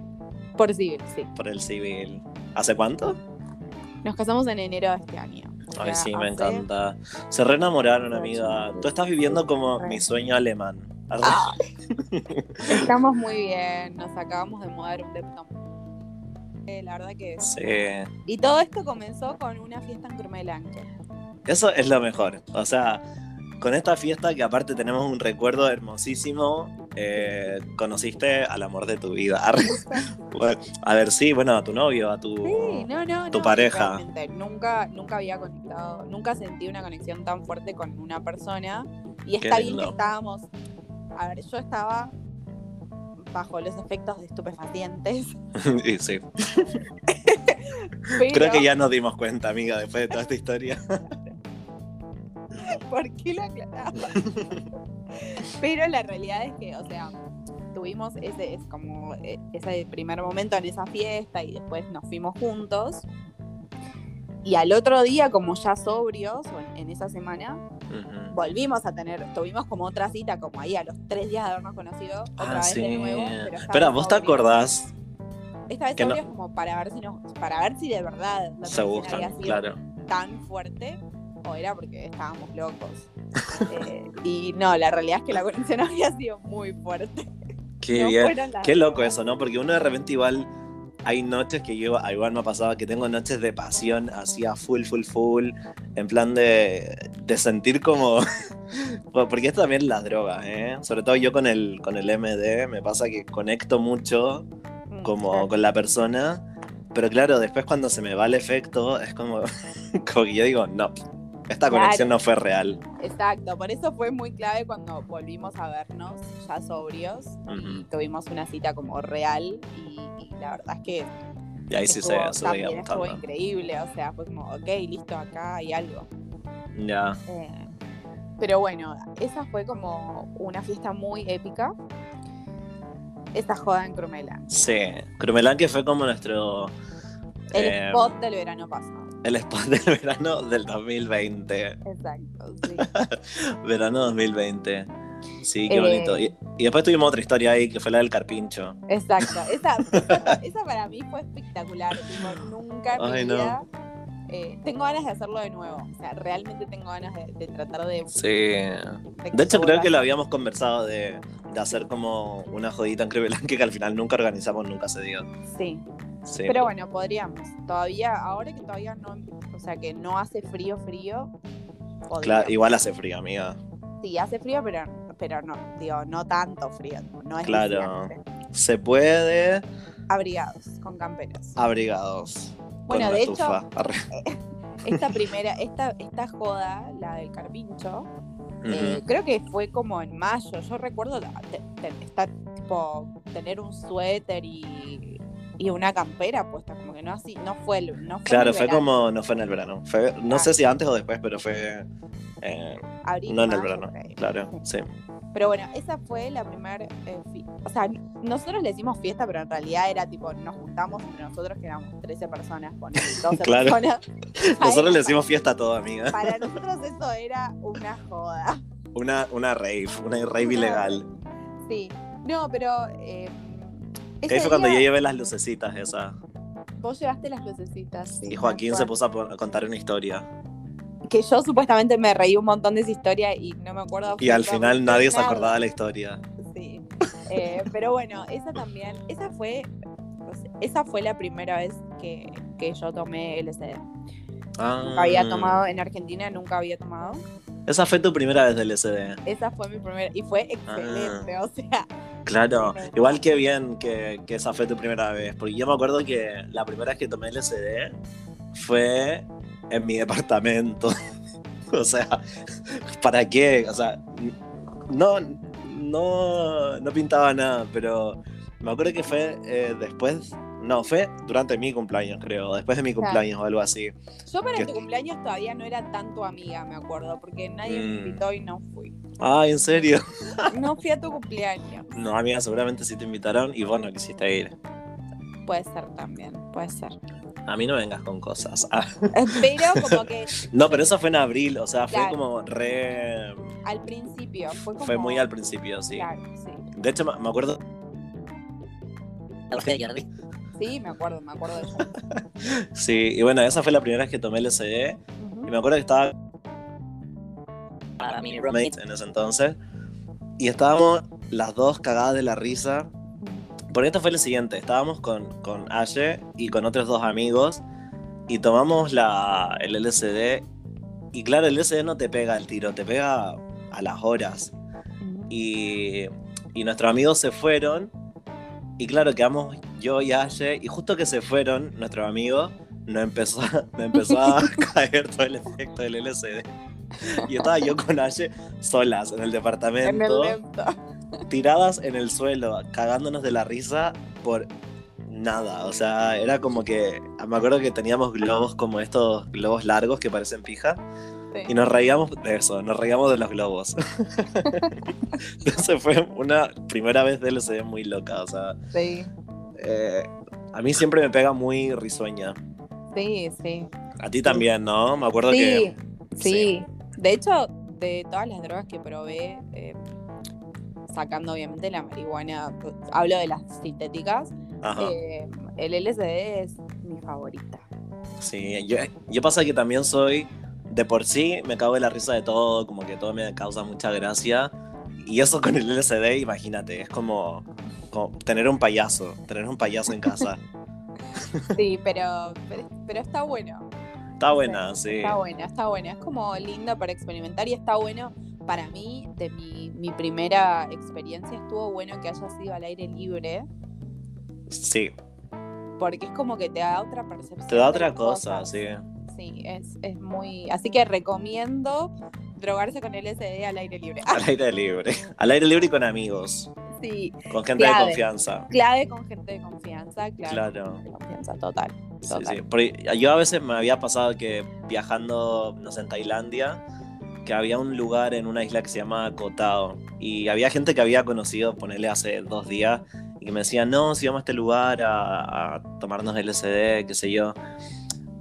Por civil, sí. Por el civil. ¿Hace cuánto? Nos casamos en enero de este año. Ay, sí, me encanta. Se reenamoraron, amiga. Tú estás viviendo como mi sueño alemán. Ah. (laughs) Estamos muy bien, nos acabamos de mudar un depto. La verdad que. Sí. Y todo esto comenzó con una fiesta en Crumelanque. Eso es lo mejor. O sea, con esta fiesta que aparte tenemos un recuerdo hermosísimo, eh, conociste al amor de tu vida. (laughs) Bueno, a ver, sí, bueno, a tu novio, a tu... Sí, no, no, tu no, pareja. Nunca, nunca había conectado, nunca sentí una conexión tan fuerte con una persona. Y está bien que estábamos. A ver, yo estaba bajo los efectos de estupefacientes. (laughs) Y sí. Pero, (laughs) Creo que ya nos dimos cuenta, amiga, después de toda esta historia. (laughs) ¿Por qué lo aclaraba? Pero la realidad es que, o sea, tuvimos ese, es como eh, ese primer momento en esa fiesta y después nos fuimos juntos. Y al otro día, como ya sobrios, en, esa semana, volvimos a tener, tuvimos como otra cita, como ahí a los tres días de habernos conocido, otra Ah, vez sí. de nuevo. Pero Espera, ¿vos te acordás? Esta vez no- sobrios como para ver si nos, para ver si de verdad la Se gustan, había sido claro. tan fuerte o era porque estábamos locos. Eh, y no, la realidad es que la conexión (laughs) había sido muy fuerte. Qué No bien. Qué loco eso, ¿no? Porque uno de repente igual hay noches que yo igual me ha pasado que tengo noches de pasión así a full, full, full, en plan de, de sentir como... (laughs) Porque esto también es la droga, ¿eh? Sobre todo yo con el, con el MD me pasa que conecto mucho Mm, como con la persona, pero claro, después cuando se me va el efecto es como, (laughs) como que yo digo, no, esta Claro. conexión no fue real. Exacto, por eso fue muy clave cuando volvimos a vernos ya sobrios y tuvimos una cita como real y, y la verdad es que Y ahí sí se, se también estuvo increíble, o sea, fue como, ok, listo, acá hay algo. Ya. Eh, pero bueno, esa fue como una fiesta muy épica. Esta joda en Crumela. Sí, Crumelanque fue como nuestro. El eh, spot del verano pasado. El spot del (laughs) verano del 2020. Exacto, sí. (laughs) Verano 2020. Sí, qué Eh, bonito. Y, y después tuvimos otra historia ahí que fue la del carpincho. Exacto. Esa, (laughs) esa, esa para mí fue espectacular. tipo, nunca en Ay, mi no. vida. eh, tengo ganas de hacerlo de nuevo. O sea, realmente tengo ganas de, de tratar de. Sí. de De hecho, creo que lo habíamos conversado de, de hacer como una jodita en Crumelanque que al final nunca organizamos, nunca se dio. Sí. Sí. Pero bueno, podríamos. Todavía, ahora que todavía no. O sea, que no hace frío, frío. podríamos. Claro, igual hace frío, amiga. Sí, hace frío, pero, pero no, digo, no tanto frío. No es Claro. Se puede Abrigados, con camperas. abrigados. Bueno, de hecho-. Arre. Esta primera, esta, esta joda, la del carpincho, eh, creo que fue como en mayo. Yo recuerdo la- te- tipo, tener un suéter y, y una campera puesta, como que no así, no fue el, no fue Claro, fue verano, como, no fue en el verano. Fue, no Ah. sé si antes o después, pero fue eh, abril, no en el verano. Claro, sí. Pero bueno, esa fue la primera O sea, nosotros le decimos fiesta, pero en realidad era tipo, nos juntamos entre nosotros, que éramos 13 personas, con 12 (laughs) Claro. personas. Nosotros le decimos fiesta a todo, amiga. Para nosotros eso era una joda. Una, una rave, una rave ilegal. Sí. No, pero. Eh, Ahí ese fue cuando yo llevé las lucecitas esas. Vos llevaste las lucecitas. sí, Y Joaquín se puso a, contar una historia. Que yo supuestamente me reí un montón de esa historia y no me acuerdo. Y al final nadie se acordaba de la historia. Sí. Eh, pero bueno, esa también. Esa fue. esa fue la primera vez que, que yo tomé LSD. Ah, Nunca había tomado en Argentina, nunca había tomado. Esa fue tu primera vez del SD. Esa fue mi primera. Y fue excelente. Ah. O sea, Claro, igual que bien que, que esa fue tu primera vez. Porque yo me acuerdo que la primera vez que tomé LSD fue en mi departamento. (laughs) o sea, ¿para qué? O sea, no, no, no pintaba nada, pero me acuerdo que fue eh, después. No, fue durante mi cumpleaños, creo. Después de mi Claro. cumpleaños o algo así. yo para tu cumpleaños todavía no era tanto amiga, me acuerdo, porque nadie me Mm. invitó y no fui. Ah, ¿en serio? (laughs) No fui a tu cumpleaños. No, amiga, seguramente sí te invitaron y vos no quisiste ir. Puede ser también, puede ser. A mí no vengas con cosas. Ah. (laughs) Pero como que No, pero eso fue en abril, o sea, fue como re... al principio fue como. Fue muy al principio, sí. Claro, sí. De hecho, me me acuerdo... Sí, me acuerdo, me acuerdo de eso. (laughs) Sí, y bueno, esa fue la primera vez que tomé LSD. Y me acuerdo que estaba para mi roommate en ese entonces. Y estábamos las dos cagadas de la risa. Porque esto fue lo siguiente, estábamos con, con Aye y con otros dos amigos y tomamos la, el LSD y claro, el LSD no te pega el tiro, te pega a las horas. Y, y nuestros amigos se fueron y claro, quedamos yo y Aye y justo que se fueron nuestros amigos, nos empezó, (laughs) nos empezó a (laughs) caer todo el efecto del LSD. Y estaba yo con Aye solas en el En el departamento lento. tiradas en el suelo, cagándonos de la risa por nada. O sea, era como que. Me acuerdo que teníamos globos como estos globos largos que parecen pija. Sí. Y nos reíamos de eso, nos reíamos de los globos. (laughs) Entonces fue una primera vez de LSD muy loca. O sea, Sí, eh, a mí siempre me pega muy risueña. sí, sí. A ti también, ¿no? Me acuerdo Sí, que. sí. De hecho, de todas las drogas que probé, eh, sacando obviamente la marihuana, hablo de las sintéticas, eh, el LSD es mi favorita. Sí, yo, yo pasa que también soy, de por sí, me cago en la risa de todo, como que todo me causa mucha gracia. Y eso con el LSD, imagínate, es como, como tener un payaso, tener un payaso en casa. Sí, pero, pero, pero está bueno. Está buena, sí. Está buena, está buena. Es como linda para experimentar y está bueno. Para mí, de mi, mi primera experiencia, estuvo bueno que haya sido al aire libre, Sí, porque es como que te da otra percepción. te da otra cosa, cosas. sí. Sí, es, es muy. Así que recomiendo drogarse con el SD al aire libre. Al aire libre. Al aire libre y con amigos, sí, con gente de confianza. clave con gente de confianza, clave Claro. con gente de confianza, total. Sí, total. sí. Porque yo a veces me había pasado que viajando, no sé, en Tailandia, que había un lugar en una isla que se llama Koh Tao y había gente que había conocido, ponerle hace dos días, y que me decían, no, si vamos a este lugar a, a tomarnos LSD, qué sé yo.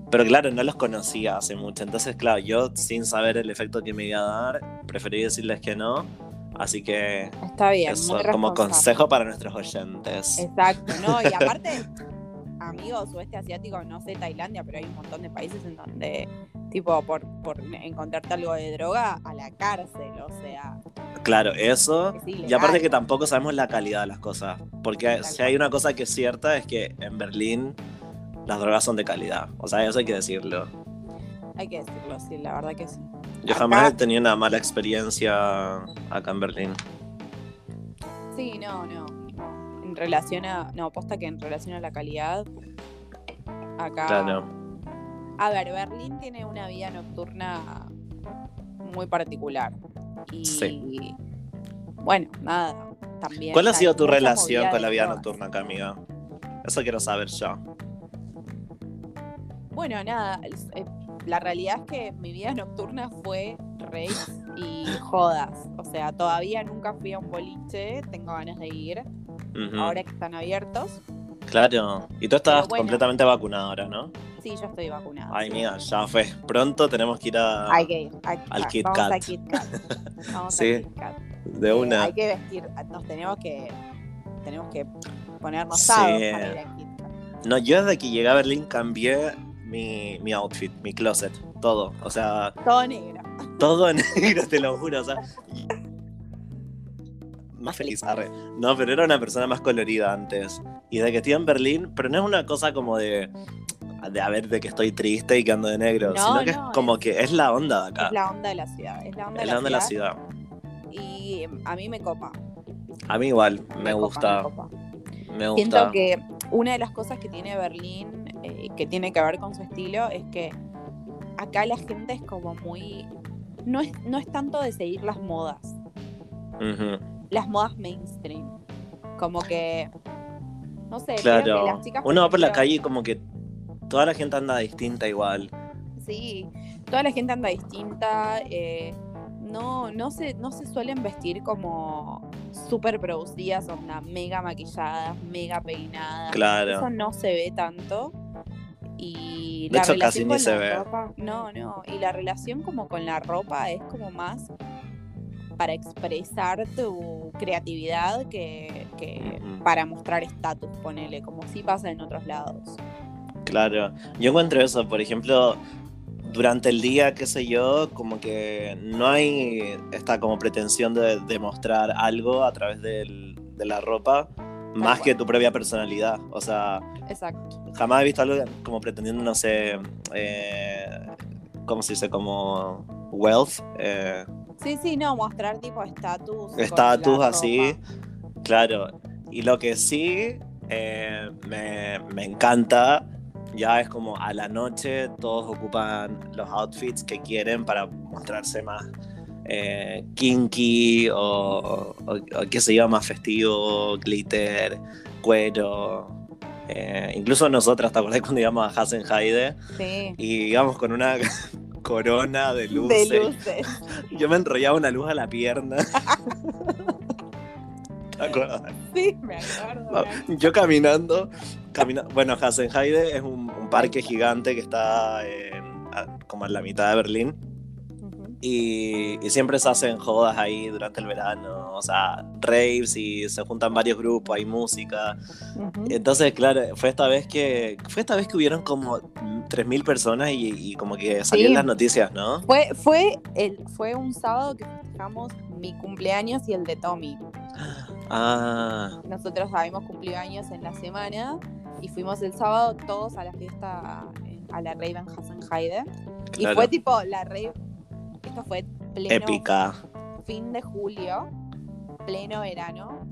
Pero claro, no los conocía hace mucho, entonces claro, yo sin saber el efecto que me iba a dar, preferí decirles que no. Así que Está bien, eso, como consejo para nuestros oyentes. Exacto, ¿no? Y (laughs) aparte, amigos, sudeste asiático, no sé, Tailandia, pero hay un montón de países en donde, tipo, por, por encontrarte algo de droga, a la cárcel, o sea. Claro, eso. es. Y aparte que tampoco sabemos la calidad de las cosas. Porque si hay una cosa que es cierta es que en Berlín las drogas son de calidad. O sea, eso hay que decirlo. Hay que decirlo, sí, la verdad que sí. Yo Acá- jamás he tenido una mala experiencia acá en Berlín. Sí, no, no. En relación a. No, posta que en relación a la calidad. Acá. Claro. A ver, Berlín tiene una vida nocturna muy particular. Y. Sí. Bueno, nada. También. ¿Cuál ha sido tu relación con la vida nocturna acá, amiga? Eso quiero saber yo. Bueno, nada. La realidad es que mi vida nocturna fue raves y jodas. O sea, todavía nunca fui a un boliche. Tengo ganas de ir. Ahora que están abiertos. Claro. Y tú estás bueno. completamente vacunada ahora, ¿no? Sí, yo estoy vacunada. Ay, sí. amiga, ya fue. Pronto tenemos que ir a... Hay que ir. hay- al Kit vamos Kat. a Kit Kat. (laughs) Vamos Sí, a Kit Kat. de Eh, una. hay que vestir, nos tenemos que tenemos que ponernos Sí. para ir a Kit Kat. No, yo desde que llegué a Berlín cambié mi, mi outfit, mi closet, todo. O sea, Todo negro. todo (laughs) negro, te lo juro. O sea, más feliz, arre. No, pero era una persona más colorida antes. Y desde que estoy en Berlín, pero no es una cosa como de, de a ver, de que estoy triste y que ando de negro, No, sino que no, es como es- que es la onda de acá. Es la onda de la ciudad. Es la onda, Es de, la de ciudad. Y a mí me copa. A mí igual, me, gusta. me copa. Me gusta. Siento que una de las cosas que tiene Berlín, eh, que tiene que ver con su estilo, es que acá la gente es como muy. No es, no es tanto de seguir las modas. Las modas mainstream. Como que. No sé, creo que Claro. las chicas. Uno va por la calle y como que toda la gente anda distinta igual. Sí, toda la gente anda distinta. eh, no, no, se, no se suelen vestir como súper producidas, onda mega maquilladas, mega peinadas. Claro. Eso no se ve tanto. Y De la hecho, casi ni se ve. ropa, no, no. Y la relación como con la ropa es como más para expresar tu creatividad que, para mostrar estatus, ponele, como sí pasa en otros lados. Claro, yo encuentro eso, por ejemplo, durante el día, qué sé yo, como que no hay esta como pretensión de demostrar algo a través del- de la ropa, más cual. que tu propia personalidad. O sea, Exacto. jamás he visto algo como pretendiendo, no sé, eh, ¿cómo se dice? Como wealth, eh, Sí, sí, no, mostrar tipo estatus. estatus así. ropa. Claro. Y lo que sí eh, me, me encanta, ya es como a la noche todos ocupan los outfits que quieren para mostrarse más eh, kinky o, o- o qué sé yo, más festivo, glitter, cuero. Eh, incluso nosotras, ¿te acordás cuando íbamos a Hasenheide? Sí. Y íbamos con una (laughs) corona de luces. De luces. Yo me enrollaba una luz a la pierna. (laughs) ¿Te acuerdas? Sí, me acuerdo. Yo caminando, camina- bueno, Hasenheide es un, un parque gigante que está como en la mitad de Berlín. Y, y siempre se hacen jodas ahí durante el verano, o sea, raves y se juntan varios grupos, hay música. Entonces, claro, fue esta vez que fue esta vez que hubieron como 3.000 personas y, y como que salían Sí. las noticias, ¿no? Fue, fue, el, fue un sábado que festejamos mi cumpleaños y el de Tommy. Ah, Nosotros habíamos cumplido años en la semana y fuimos el sábado todos a la fiesta, eh, a la rave en Hasenheide. Y Claro. fue tipo la rave, esto fue pleno épica. fin de julio, pleno verano.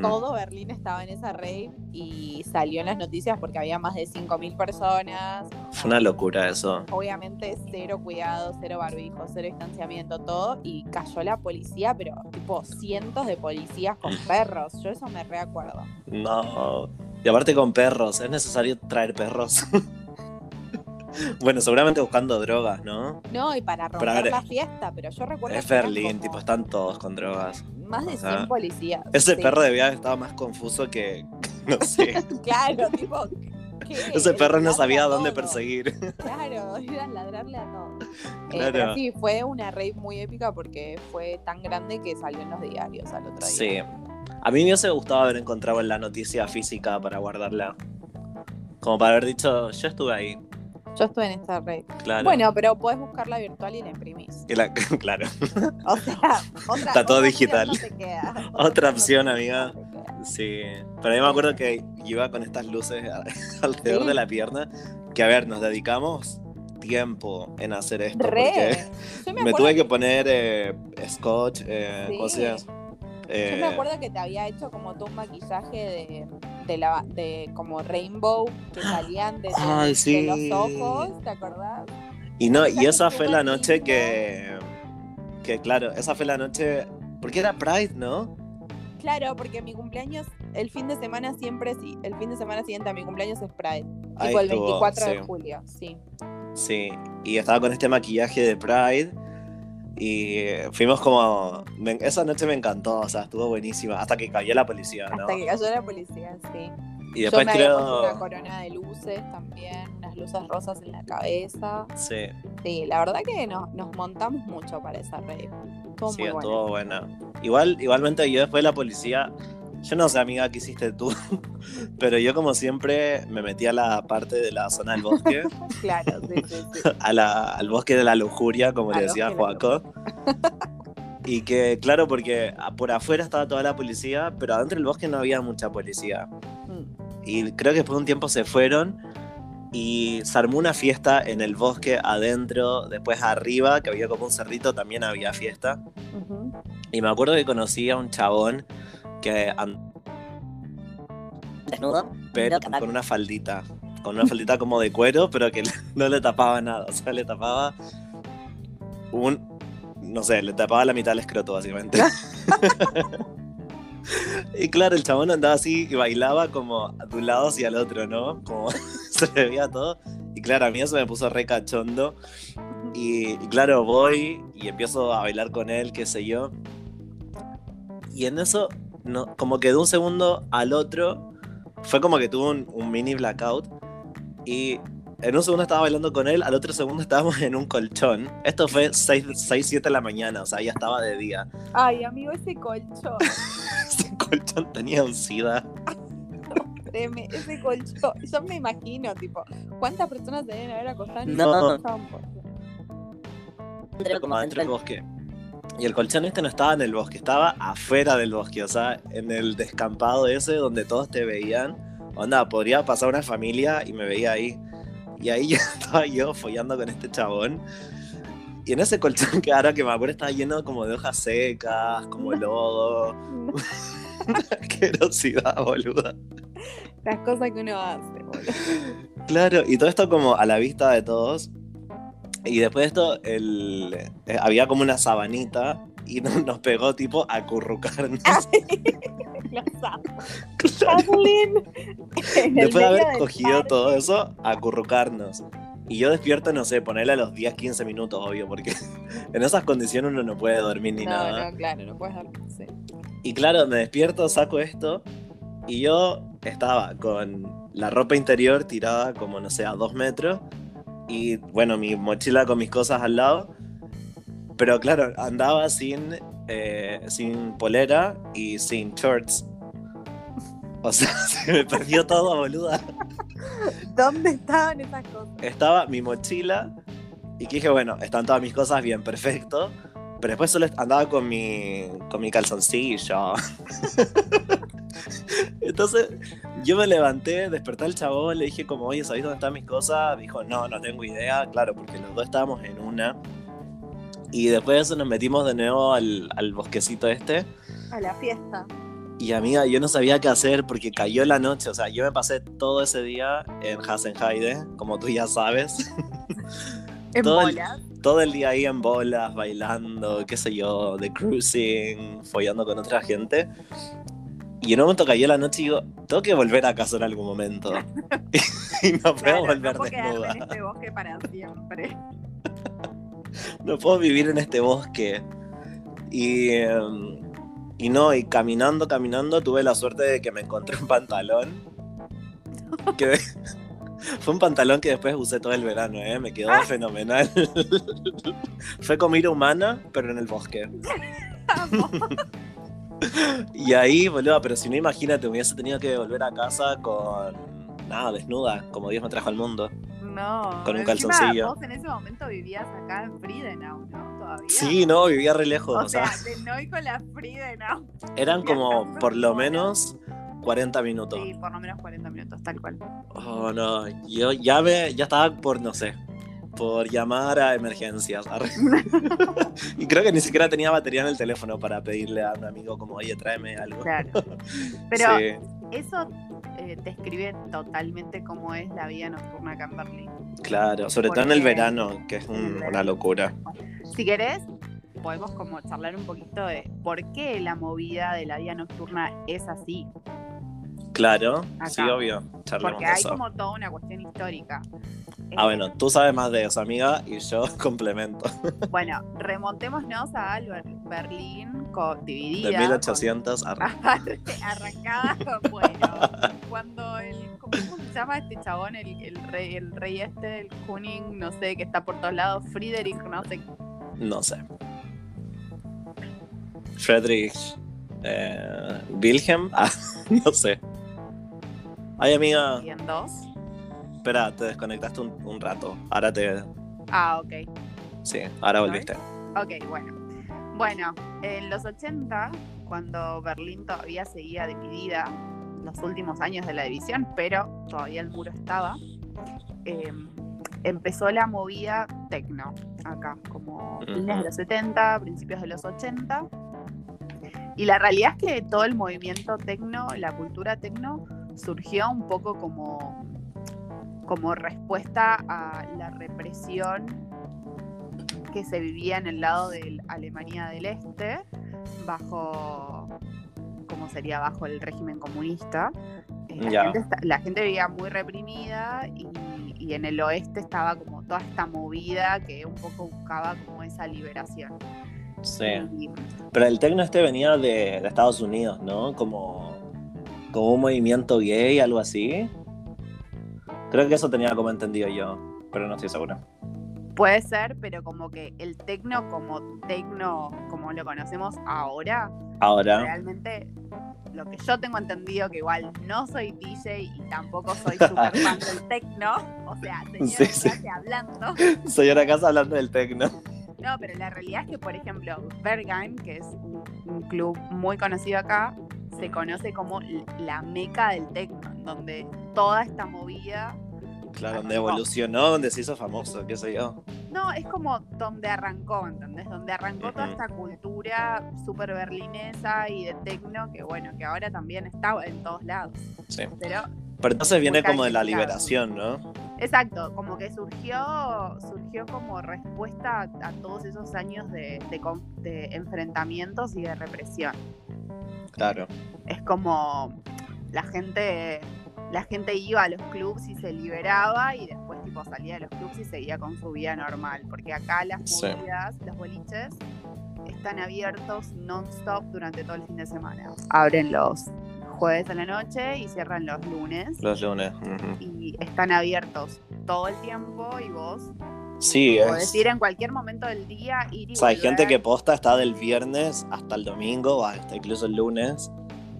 Todo Berlín estaba en esa rave y salió en las noticias porque había más de 5.000 personas. Fue una locura eso. Obviamente cero cuidado, cero barbijo, cero distanciamiento, todo. Y cayó la policía, pero tipo cientos de policías con perros. Yo eso me reacuerdo. No. Y aparte con perros, ¿es necesario traer perros? (laughs) bueno, seguramente buscando drogas, ¿no? No, y para romper Pero a ver, la fiesta, pero yo recuerdo Es Berlín, como tipo, están todos con drogas. más de o 100 sea, policías. Ese Sí, perro debía haber estado más confuso que, (laughs) no sé, (laughs) Claro, tipo. ¿qué? ese perro no sabía a dónde perseguir. (laughs) Claro, era ladrarle a todo. Eh, Claro. pero sí, fue una rave muy épica porque fue tan grande que salió en los diarios al otro día. Sí. A mí me hubiese gustado haber encontrado la noticia física para guardarla. Como para haber dicho, yo estuve ahí, Yo estuve en esta rave. claro. Bueno, pero podés buscarla virtual y la imprimís. Y la- (laughs) claro. O sea, otra, Está todo digital. opción no te queda. (laughs) Otra opción, amiga. Sí, pero yo me acuerdo que iba con estas luces (laughs) alrededor Sí. de la pierna, que a ver, nos dedicamos tiempo en hacer esto, Re. porque me, tuve que poner eh, scotch, eh, Sí. cosas. Yo eh, me acuerdo que te había hecho como todo un maquillaje de, de, la, de como rainbow que salían de, de- Ay, de sí. los ojos, ¿te acordás? y no, y esa fue la noche que, que, claro, esa fue la noche, porque era Pride, ¿no? Claro, porque mi cumpleaños, el fin de semana siempre, sí, el fin de semana siguiente a mi cumpleaños es Pride. Ahí tipo el estuvo, 24 de julio, sí. Sí, y estaba con este maquillaje de Pride. Y fuimos como. me- esa noche me encantó, o sea, estuvo buenísima. Hasta que cayó la policía, ¿no? Hasta que cayó la policía, sí. Y Yo después me había puesto creo. una corona de luces también, unas luces rosas en la cabeza. Sí, Sí, la verdad que nos, nos montamos mucho para esa rave. Estuvo sí, muy bueno. estuvo buena. Igual, igualmente yo después de la policía. Yo no sé, amiga, qué hiciste tú. (laughs) Pero yo, como siempre, me metí a la parte de la zona del bosque. (laughs) Claro, sí, sí, sí. a la- al bosque de la lujuria, como le Al decía Joaco. Y que, claro, porque por afuera estaba toda la policía, pero adentro del bosque no había mucha policía. Mm. Y creo que después de un tiempo se fueron y se armó una fiesta en el bosque adentro, después arriba, que había como un cerrito, también había fiesta. Ujú. Y me acuerdo que conocí a un chabón que desnudo, pero con una faldita, con una faldita como de cuero, pero que (laughs) no le tapaba nada, o sea, le tapaba un, no sé, le tapaba la mitad del escroto básicamente. (laughs) y claro, el chabón andaba así y bailaba como de un lado hacia el otro, ¿no? Como (laughs) se le veía todo. Y claro, a mí eso me puso re cachondo. Y, y claro, voy y empiezo a bailar con él, qué sé yo. Y en eso, no, como que de un segundo al otro, fue como que tuvo un, un mini blackout. Y en un segundo estaba bailando con él, al otro segundo estábamos en un colchón. Esto fue 6, 6 7 de la mañana, o sea, ya estaba de día. Ay, amigo, ese colchón. (laughs) Ese colchón tenía un SIDA. Créeme, ese colchón. Yo me imagino, tipo, ¿cuántas personas se deben haber acostado en No. colchón? Porque como adentro del bosque. Y el colchón este no estaba en el bosque, estaba afuera del bosque, o sea, en el descampado ese donde todos te veían. Onda, podría pasar una familia y me veía ahí. Y ahí (laughs) ya estaba yo follando con este chabón. Y en ese colchón que ahora que me acuerdo estaba lleno como de hojas secas, como (laughs) lodo. Una (laughs) asquerosidad, boluda. Las cosas que uno hace, boludo. Claro, y todo esto como a la vista de todos. Y después de esto, el, eh, había como una sabanita y no- nos pegó tipo a acurrucarnos. (laughs) (laughs) (laughs) Después de haber cogido todo eso, a acurrucarnos. Y yo despierto, no sé, ponerle a los 10, 15 minutos, obvio, porque en esas condiciones uno no puede dormir ni No, nada. no, claro, no puedes dormir. sí. Y claro, me despierto, saco esto y yo estaba con la ropa interior tirada como, no sé, a dos metros y bueno, mi mochila con mis cosas al lado. Pero claro, andaba sin, eh, sin polera y sin shorts. O sea, (laughs) se me perdió todo, boluda. (laughs) ¿Dónde estaban esas cosas? Estaba mi mochila y que dije, bueno, están todas mis cosas bien, perfecto. Pero después solo andaba con mi, con mi calzoncillo. (laughs) (laughs) Entonces yo me levanté, desperté al chabón, le dije como, oye, ¿sabéis dónde están mis cosas? Dijo, no, no tengo idea, claro, porque los dos estábamos en una. Y después de eso nos metimos de nuevo al, al bosquecito este. A la fiesta. Y amiga, yo no sabía qué hacer porque cayó la noche. O sea, yo me pasé todo ese día en Hasenheide, como tú ya sabes. (laughs) En Todo el- bolas. todo el día ahí en bolas, bailando, qué sé yo, de cruising, follando con otra gente. Y en un momento cayó la noche y digo, tengo que volver a casa en algún momento. (laughs) (laughs) y no puedo Claro, volver no puedo desnuda. en este bosque para siempre. (laughs) No puedo vivir en este bosque. Y, em, y no, y caminando, caminando, tuve la suerte de que me encontré un pantalón. Que fue un pantalón que después usé todo el verano, ¿eh? me quedó fenomenal. fue comida humana, pero en el bosque. Y ahí, boludo, pero si no, imagínate, hubiese tenido que volver a casa con nada, desnuda, como Dios me trajo al mundo. No. Con un calzoncillo. Vos en ese momento vivías acá en Friedenau, ¿no? Todavía. Sí, no, vivía re lejos. O o sea, de Noy con la Friedenau. (laughs) eran como por lo menos 40 minutos. Sí, por lo menos 40 minutos, tal cual. Oh, no, yo ya me, ya estaba por, no sé, por llamar a emergencias. (laughs) y creo que ni siquiera tenía batería en el teléfono para pedirle a un amigo como, oye, tráeme algo. Claro. (laughs) Pero Sí, eso eh, describe totalmente cómo es la vida nocturna acá en Berlín. claro, sobre todo en el verano, que es un- una locura. Si querés, podemos como charlar un poquito de por qué la movida de la vida nocturna es así. Claro, Acá. sí, obvio, charlemos Porque hay eso. como toda una cuestión histórica. Ah, bueno, tú sabes más de eso, amiga, y yo (laughs) complemento. Bueno, remontémonos a Ber- Berlín co- dividida. De 1800 a... con- (laughs) arrancada con, bueno, cuando el. ¿Cómo se llama este chabón? El, el rey, el rey este, el Kuning, no sé, que está por todos lados, Friedrich, no sé. No sé. Friedrich eh, Wilhelm, (laughs) ah, no sé. Ay, amiga, Y en dos. espera, te desconectaste un, un rato. Ahora te. Ah, ok. Sí, ahora volviste. Ok, bueno. Bueno, en los 80, cuando Berlín todavía seguía dividida, los últimos años de la división, pero todavía el muro estaba, eh, empezó la movida tecno acá, como fines de los 70, principios de los 80. Y la realidad es que todo el movimiento tecno, la cultura tecno, surgió un poco como, como respuesta a la represión que se vivía en el lado de Alemania del Este, bajo, ¿cómo sería? Bajo el régimen comunista. Eh, La, gente, esta- la gente vivía muy reprimida y, y en el oeste estaba como toda esta movida que un poco buscaba como esa liberación. Sí. Y- Pero el tecno este venía de, de Estados Unidos, ¿no? Como, como un movimiento gay, algo así. Creo que eso tenía como entendido yo, pero no estoy seguro. Puede ser, pero como que el tecno como tecno, como lo conocemos ahora, Ahora, realmente lo que yo tengo entendido, que igual no soy DJ y tampoco soy (laughs) super fan del tecno, o sea, tenía Sí, sí. clase hablando, soy ahora casa hablando del tecno. No, pero la realidad es que, por ejemplo, Bergheim, que es un, un club muy conocido acá, se conoce como la meca del techno, donde toda esta movida. Claro, donde Arrancó. evolucionó, donde se hizo famoso, qué sé yo. No, es como donde arrancó, ¿entendés? Donde arrancó toda Ujú. esta cultura súper berlinesa y de techno, que bueno, que ahora también está en todos lados. Sí. Pero Pero entonces viene como de la liberación, ¿no? Exacto, como que surgió, surgió como respuesta a, a todos esos años de, de de enfrentamientos y de represión. Claro. Es como la gente, la gente iba a los clubs y se liberaba y después tipo salía de los clubs y seguía con su vida normal. Porque acá las Sí. movidas, los boliches, están abiertos non-stop durante todo el fin de semana. Abren los jueves a la noche y cierran los lunes. Los lunes. y están abiertos todo el tiempo y vos Sí, es. ir en cualquier momento del día, ir y O sea, hay gente que posta está del viernes hasta el domingo, o hasta incluso el lunes,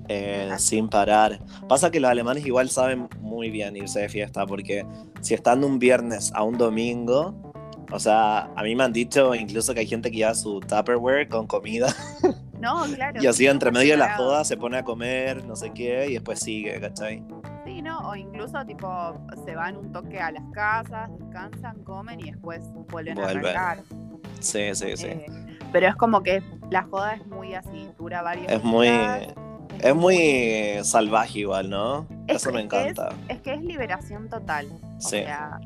eh, sin parar. Pasa que los alemanes igual saben muy bien irse de fiesta, porque si están de un viernes a un domingo, o sea, a mí me han dicho incluso que hay gente que lleva su Tupperware con comida No, claro. (laughs) y así sí, entre medio de la joda se pone a comer, no sé qué, y después sigue, ¿cachai? O incluso tipo se van un toque a las casas, descansan, comen y después vuelven a arrancar. Sí, sí, sí. Eh, pero es como que la joda es muy así, dura varios es muy. días, Es muy salvaje igual, ¿no? Es- Eso me es- encanta. Es que es liberación total. O Sí. sea,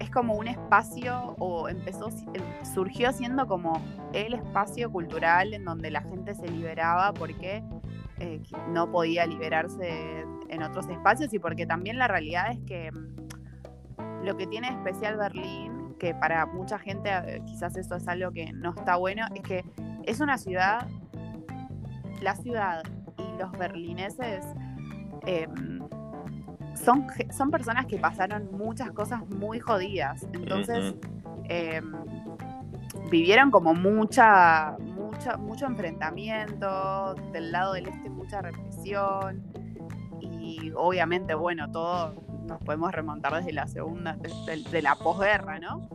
es como un espacio, o empezó, em, surgió siendo como el espacio cultural en donde la gente se liberaba porque eh, no podía liberarse en otros espacios y porque también la realidad es que mm, lo que tiene especial Berlín, que para mucha gente eh, quizás eso es algo que no está bueno, es que es una ciudad, la ciudad y los berlineses em, son, son personas que pasaron muchas cosas muy jodidas. Entonces, em, vivieron como mucha, mucha, mucho enfrentamiento, del lado del este mucha represión. Y obviamente, bueno, todo nos podemos remontar desde la segunda, desde de la posguerra, ¿no?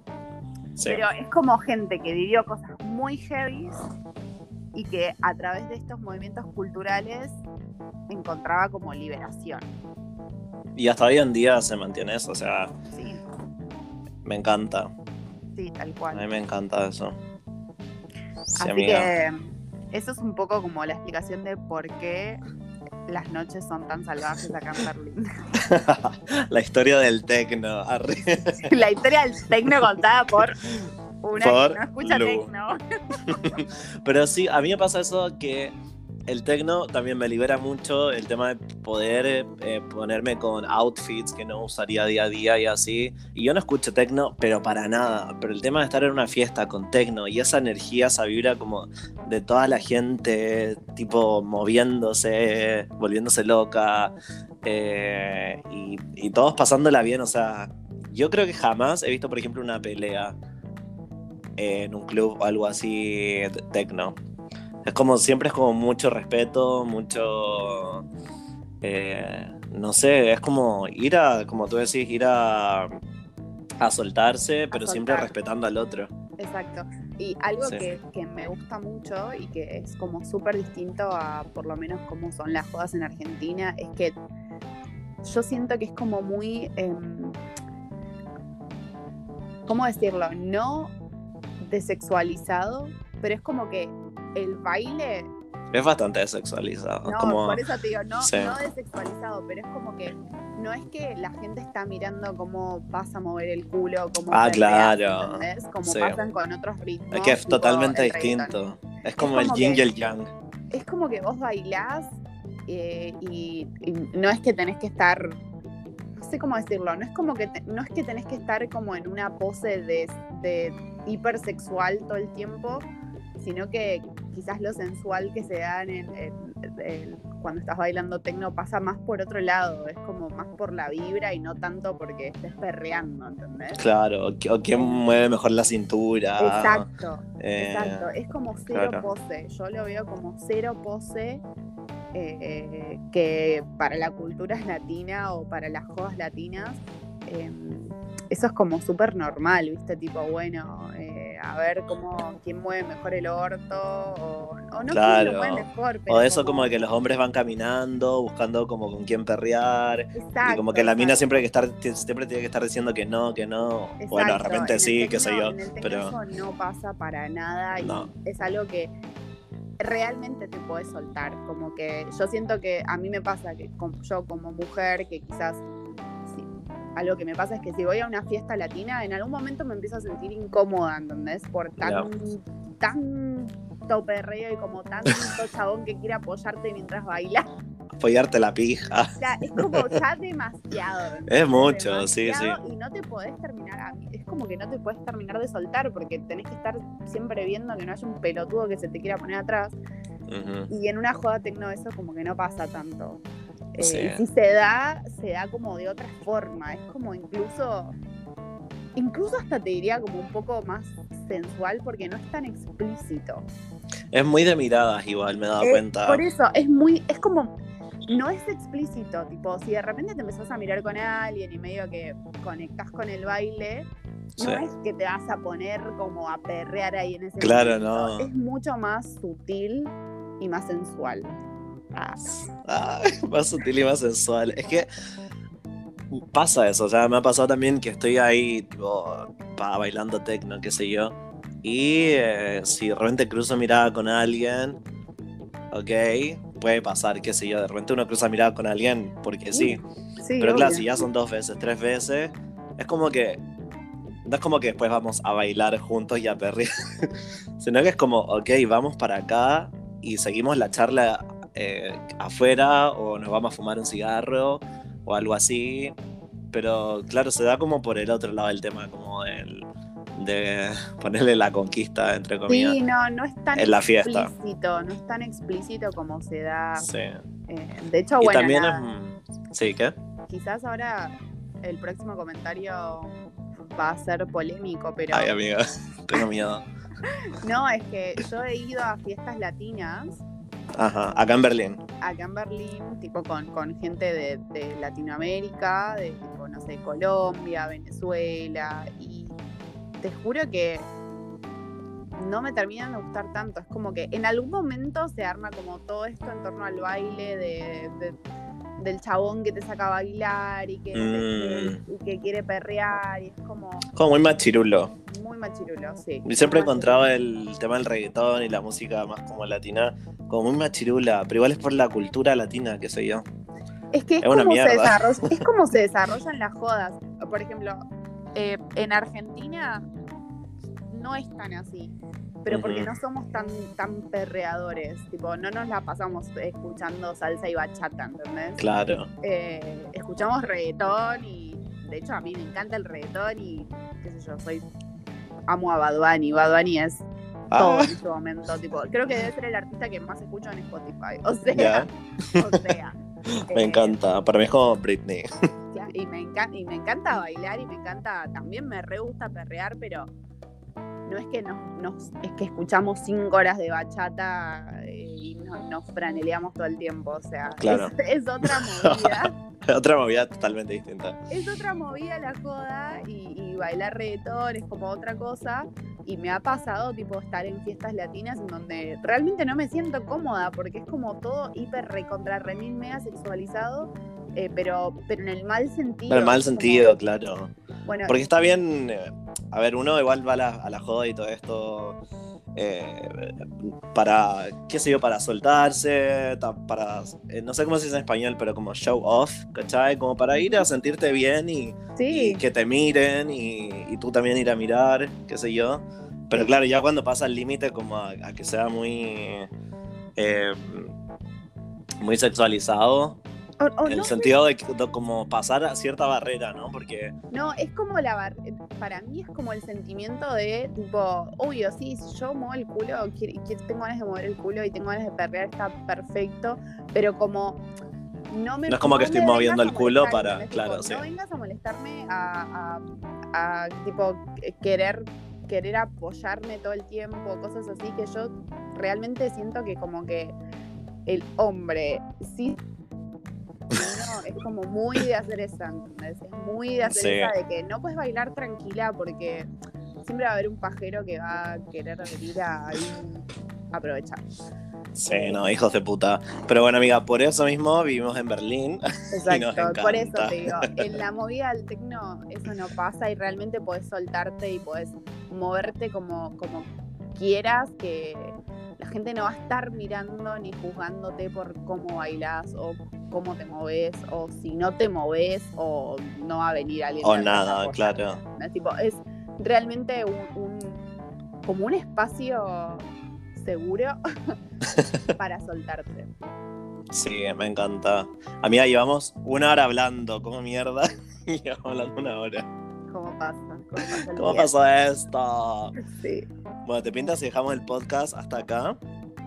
Sí. Pero es como gente que vivió cosas muy heavy y que a través de estos movimientos culturales encontraba como liberación. Y hasta hoy en día se mantiene eso, o sea, Sí, me encanta. sí, tal A mí cual. me encanta eso. Sí, Así amiga. que eso es un poco como la explicación de por qué las noches son tan salvajes acá en Berlín. La historia del tecno. (laughs) la historia del tecno contada por una Por que no escucha tecno. (laughs) Pero sí, a mí me pasa eso que el tecno también me libera mucho el tema de poder eh, ponerme con outfits que no usaría día a día y así. Y yo no escucho tecno, pero para nada. Pero el tema de estar en una fiesta con tecno y esa energía, esa vibra como de toda la gente, tipo moviéndose, volviéndose loca, eh, y, todos pasándola bien, o sea, yo creo que jamás he visto, por ejemplo, una pelea en un club o algo así tecno. Es como siempre es como mucho respeto, mucho eh, no sé, es como ir a, como tú decís, ir a, a soltarse, pero siempre respetando al otro. Exacto. Y algo Sí. que, que me gusta mucho y que es como súper distinto a por lo menos cómo son las jodas en Argentina es que yo siento que es como muy, em, ¿cómo decirlo? No desexualizado, pero es como que el baile, Es bastante desexualizado. no, como, por eso te digo, no, sí. no desexualizado, pero es como que no es que la gente está mirando cómo vas a mover el culo, cómo Ah, claro. ¿entendés? Como Sí. pasan con otros ritmos. es que es totalmente distinto. Es como, el yin y el yang. Es como que vos bailás eh, y, y no es que tenés que estar, no sé cómo decirlo, no es como que te- no es que tenés que estar como en una pose de, de hipersexual todo el tiempo, sino que quizás lo sensual que se da en, el- en- en- cuando estás bailando tecno pasa más por otro lado, es como más por la vibra y no tanto porque estés perreando, ¿entendés? Claro, o, qui- o quién mueve mejor la cintura. Exacto. Eh, Exacto, es como cero claro. pose. Yo lo veo como cero pose eh, que para la cultura latina o para las jodas latinas em, eso es como súper normal, ¿viste? Tipo, bueno, eh, a ver cómo, quién mueve mejor el orto, o, o no Claro. quién lo mueve mejor, pero O eso como de que los hombres van caminando, buscando como con quién perrear. Exacto, y como que la mina exacto. siempre, que estar, siempre tiene que estar diciendo que no, que no. bueno, de Exacto, repente en sí, qué sé yo. en el Pero eso no pasa para nada y No. es algo que realmente te puedes soltar. Como que yo siento que a mí me pasa que yo como mujer, que quizás algo que me pasa es que si voy a una fiesta latina, en algún momento me empiezo a sentir incómoda, ¿entendés? Por tan, tanto perreo y como tanto chabón que quiere apoyarte mientras bailas. apoyarte la pija. O sea, es como ya demasiado. Es mucho, sí, demasiado, Y no te podés terminar, es como que no te podés terminar de soltar porque tenés que estar siempre viendo que no haya un pelotudo que se te quiera poner atrás. Ujú. Y en una joda tecno eso como que no pasa tanto. Eh, Sí. y si se da, se da como de otra forma. Es como incluso, incluso hasta te diría como un poco más sensual porque no es tan explícito. Es muy de miradas igual, me he dado Eh, cuenta. Por eso, es muy, es como, no es explícito, tipo, si de repente te empezás a mirar con alguien y medio que conectás con el baile, no Sí. es que te vas a poner como a perrear ahí en ese Claro, momento. no. Es mucho más sutil y más sensual. Ah, (laughs) Ay, más sutil y más sensual. Es que pasa eso, o sea, me ha pasado también que estoy ahí, tipo, pa, bailando tecno, qué sé yo. Y eh, si de repente cruzo mirada con alguien, ok, puede pasar, qué sé yo, de repente uno cruza mirada con alguien porque sí. sí, Pero claro, si ya son dos veces, tres veces, es como que. No es como que después vamos a bailar juntos y a perrear, (laughs) sino que es como, ok, vamos para acá y seguimos la charla eh, afuera o nos vamos a fumar un cigarro o algo así. Pero claro, se da como por el otro lado del tema, como el, de ponerle la conquista, entre comillas. Sí, no, no es tan en la fiesta. explícito, no es tan explícito como se da. Sí. eh, de hecho, y bueno, también nada, es. Sí, ¿qué? quizás ahora el próximo comentario va a ser polémico, pero Ay, amiga, (laughs) tengo miedo. (laughs) no, es que yo he ido a fiestas latinas Ajá, acá en Berlín. acá en Berlín, tipo con, con gente de, Latinoamérica, de tipo, no sé, Colombia, Venezuela, y te juro que no me terminan de gustar tanto. Es como que en algún momento se arma como todo esto en torno al baile de- del chabón que te saca a bailar y que, Mm. y que quiere perrear, y es como Como muy machirulo. muy machirulo, sí. Y siempre encontrado el tema del reggaetón y la música más como latina, como muy machirula, pero igual es por la cultura latina, qué sé yo. Es que es, Es una como se desarrolla, es (laughs) como se desarrollan las jodas. Por ejemplo, eh, en Argentina no es tan así. Pero porque no somos tan, tan perreadores. Tipo, no nos la pasamos escuchando salsa y bachata, ¿entendés? Claro. Eh, escuchamos reggaetón y de hecho a mí me encanta el reggaetón y qué sé yo, soy amo a Bad Bunny. Bad Bunny es todo Ah, en este momento. Tipo, creo que debe ser el artista que más escucho en Spotify. O sea, (laughs) o sea. me eh, encanta. Para mí es como Britney. Y me, encanta, y me encanta bailar y me encanta, también me re gusta perrear, pero no es que nos, nos- es que escuchamos cinco horas de bachata eh, y no- nos franeleamos todo el tiempo, o sea, Claro. es, es otra (laughs) movida, (laughs) Otra movida totalmente distinta. es otra movida la joda y, y bailar reggaetón es como otra cosa y me ha pasado tipo estar en fiestas latinas en donde realmente no me siento cómoda porque es como todo hiper recontra remil mega sexualizado eh, pero, pero en el mal sentido. En mal es como- sentido, claro. Bueno, Porque está bien, eh, a ver, uno igual va a la, a la joda y todo esto eh, para, qué sé yo, para soltarse, ta- para, eh, no sé cómo se dice en español, pero como show off, ¿cachai? Como para ir a sentirte bien y, sí, y que te miren y, y tú también ir a mirar, qué sé yo. Pero claro, ya cuando pasa el límite como a, a que sea muy... muy sexualizado, o- o en no el sentido de, como pasar a cierta barrera, ¿no? Porque No, es como la bar- para mí es como el sentimiento de tipo, obvio, sí, si yo muevo el culo, quiero- tengo ganas de mover el culo y tengo ganas de perrear, está perfecto, pero como no me No es como que estoy moviendo el culo para- claro, Tipo, sí. No vengas a molestarme a, a- a, tipo querer querer apoyarme todo el tiempo, cosas así que yo realmente siento que como que el hombre sí es como muy de hacer esa, ¿entendés? Es muy de hacer Sí. esa de que no puedes bailar tranquila porque siempre va a haber un pajero que va a querer venir a a aprovechar. Sí, no, hijos de puta. Pero bueno, amiga, por eso mismo vivimos en Berlín. (laughs) Exacto, por eso te digo, en la (laughs) movida del tecno eso no pasa y realmente podés soltarte y podés moverte como, como quieras, que gente no va a estar mirando ni juzgándote por cómo bailas o cómo te moves o si no te moves o no va a venir alguien. O nada, claro. Es, tipo, es realmente un, un- como un espacio seguro (laughs) para soltarte. Sí, me encanta. Amiga, llevamos una hora hablando, ¿cómo mierda? Y (laughs) llevamos hablando una hora. ¿Cómo pasa? ¿Cómo pasa esto? Sí. Bueno, ¿te pintas si dejamos el podcast hasta acá?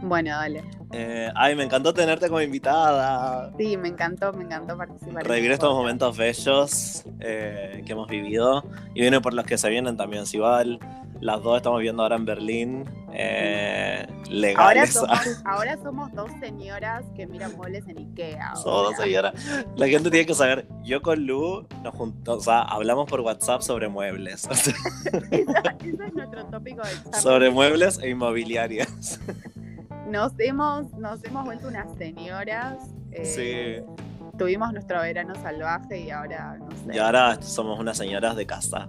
Bueno, dale. Eh, ay, me encantó tenerte como invitada. Sí, me encantó, me encantó participar. Revivir el estos podcast. momentos bellos eh, que hemos vivido y viene por los que se vienen también. Si igual, las dos estamos viendo ahora en Berlín, eh, Ahora legales. somos, (laughs) ahora somos dos señoras que miran muebles en Ikea. Somos sea, señora. La gente tiene que saber, yo con Lu nos juntamos, o sea, hablamos por WhatsApp sobre muebles. (laughs) ese es nuestro tópico de sobre muebles e inmobiliarias. Nos hemos, nos hemos vuelto unas señoras. eh, Tuvimos nuestro verano salvaje y ahora no sé. Y ahora somos unas señoras de casa.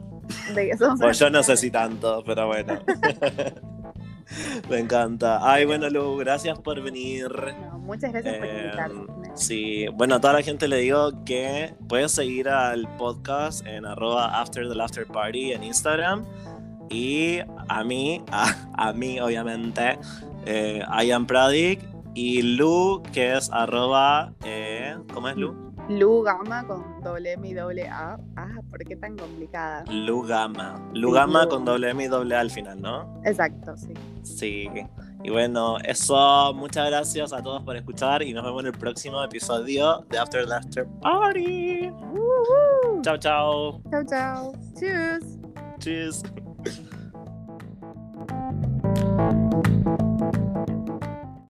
De que somos Pues yo no sé si tanto, pero bueno. (laughs) Me encanta. Ay, bueno, Lu, gracias por venir. Muchas gracias por Eh, invitarme. Sí, bueno, a toda la gente le digo que puedes seguir al podcast en arroba after the laughter party en Instagram. Y a mí, a, a mí obviamente, eh, I am Pradik. Y Lu, que es arroba, eh, ¿cómo es Lu? Lu Gama con doble M y doble A. Ah, ¿por qué tan complicada? Lu Gama. Lu con doble M y doble A al final, ¿no? Exacto, sí. Sí. Y bueno, eso, muchas gracias a todos por escuchar y nos vemos en el próximo episodio de After Laughter Party. Chao, chao. Chau, chau. Tschüss. Tschüss.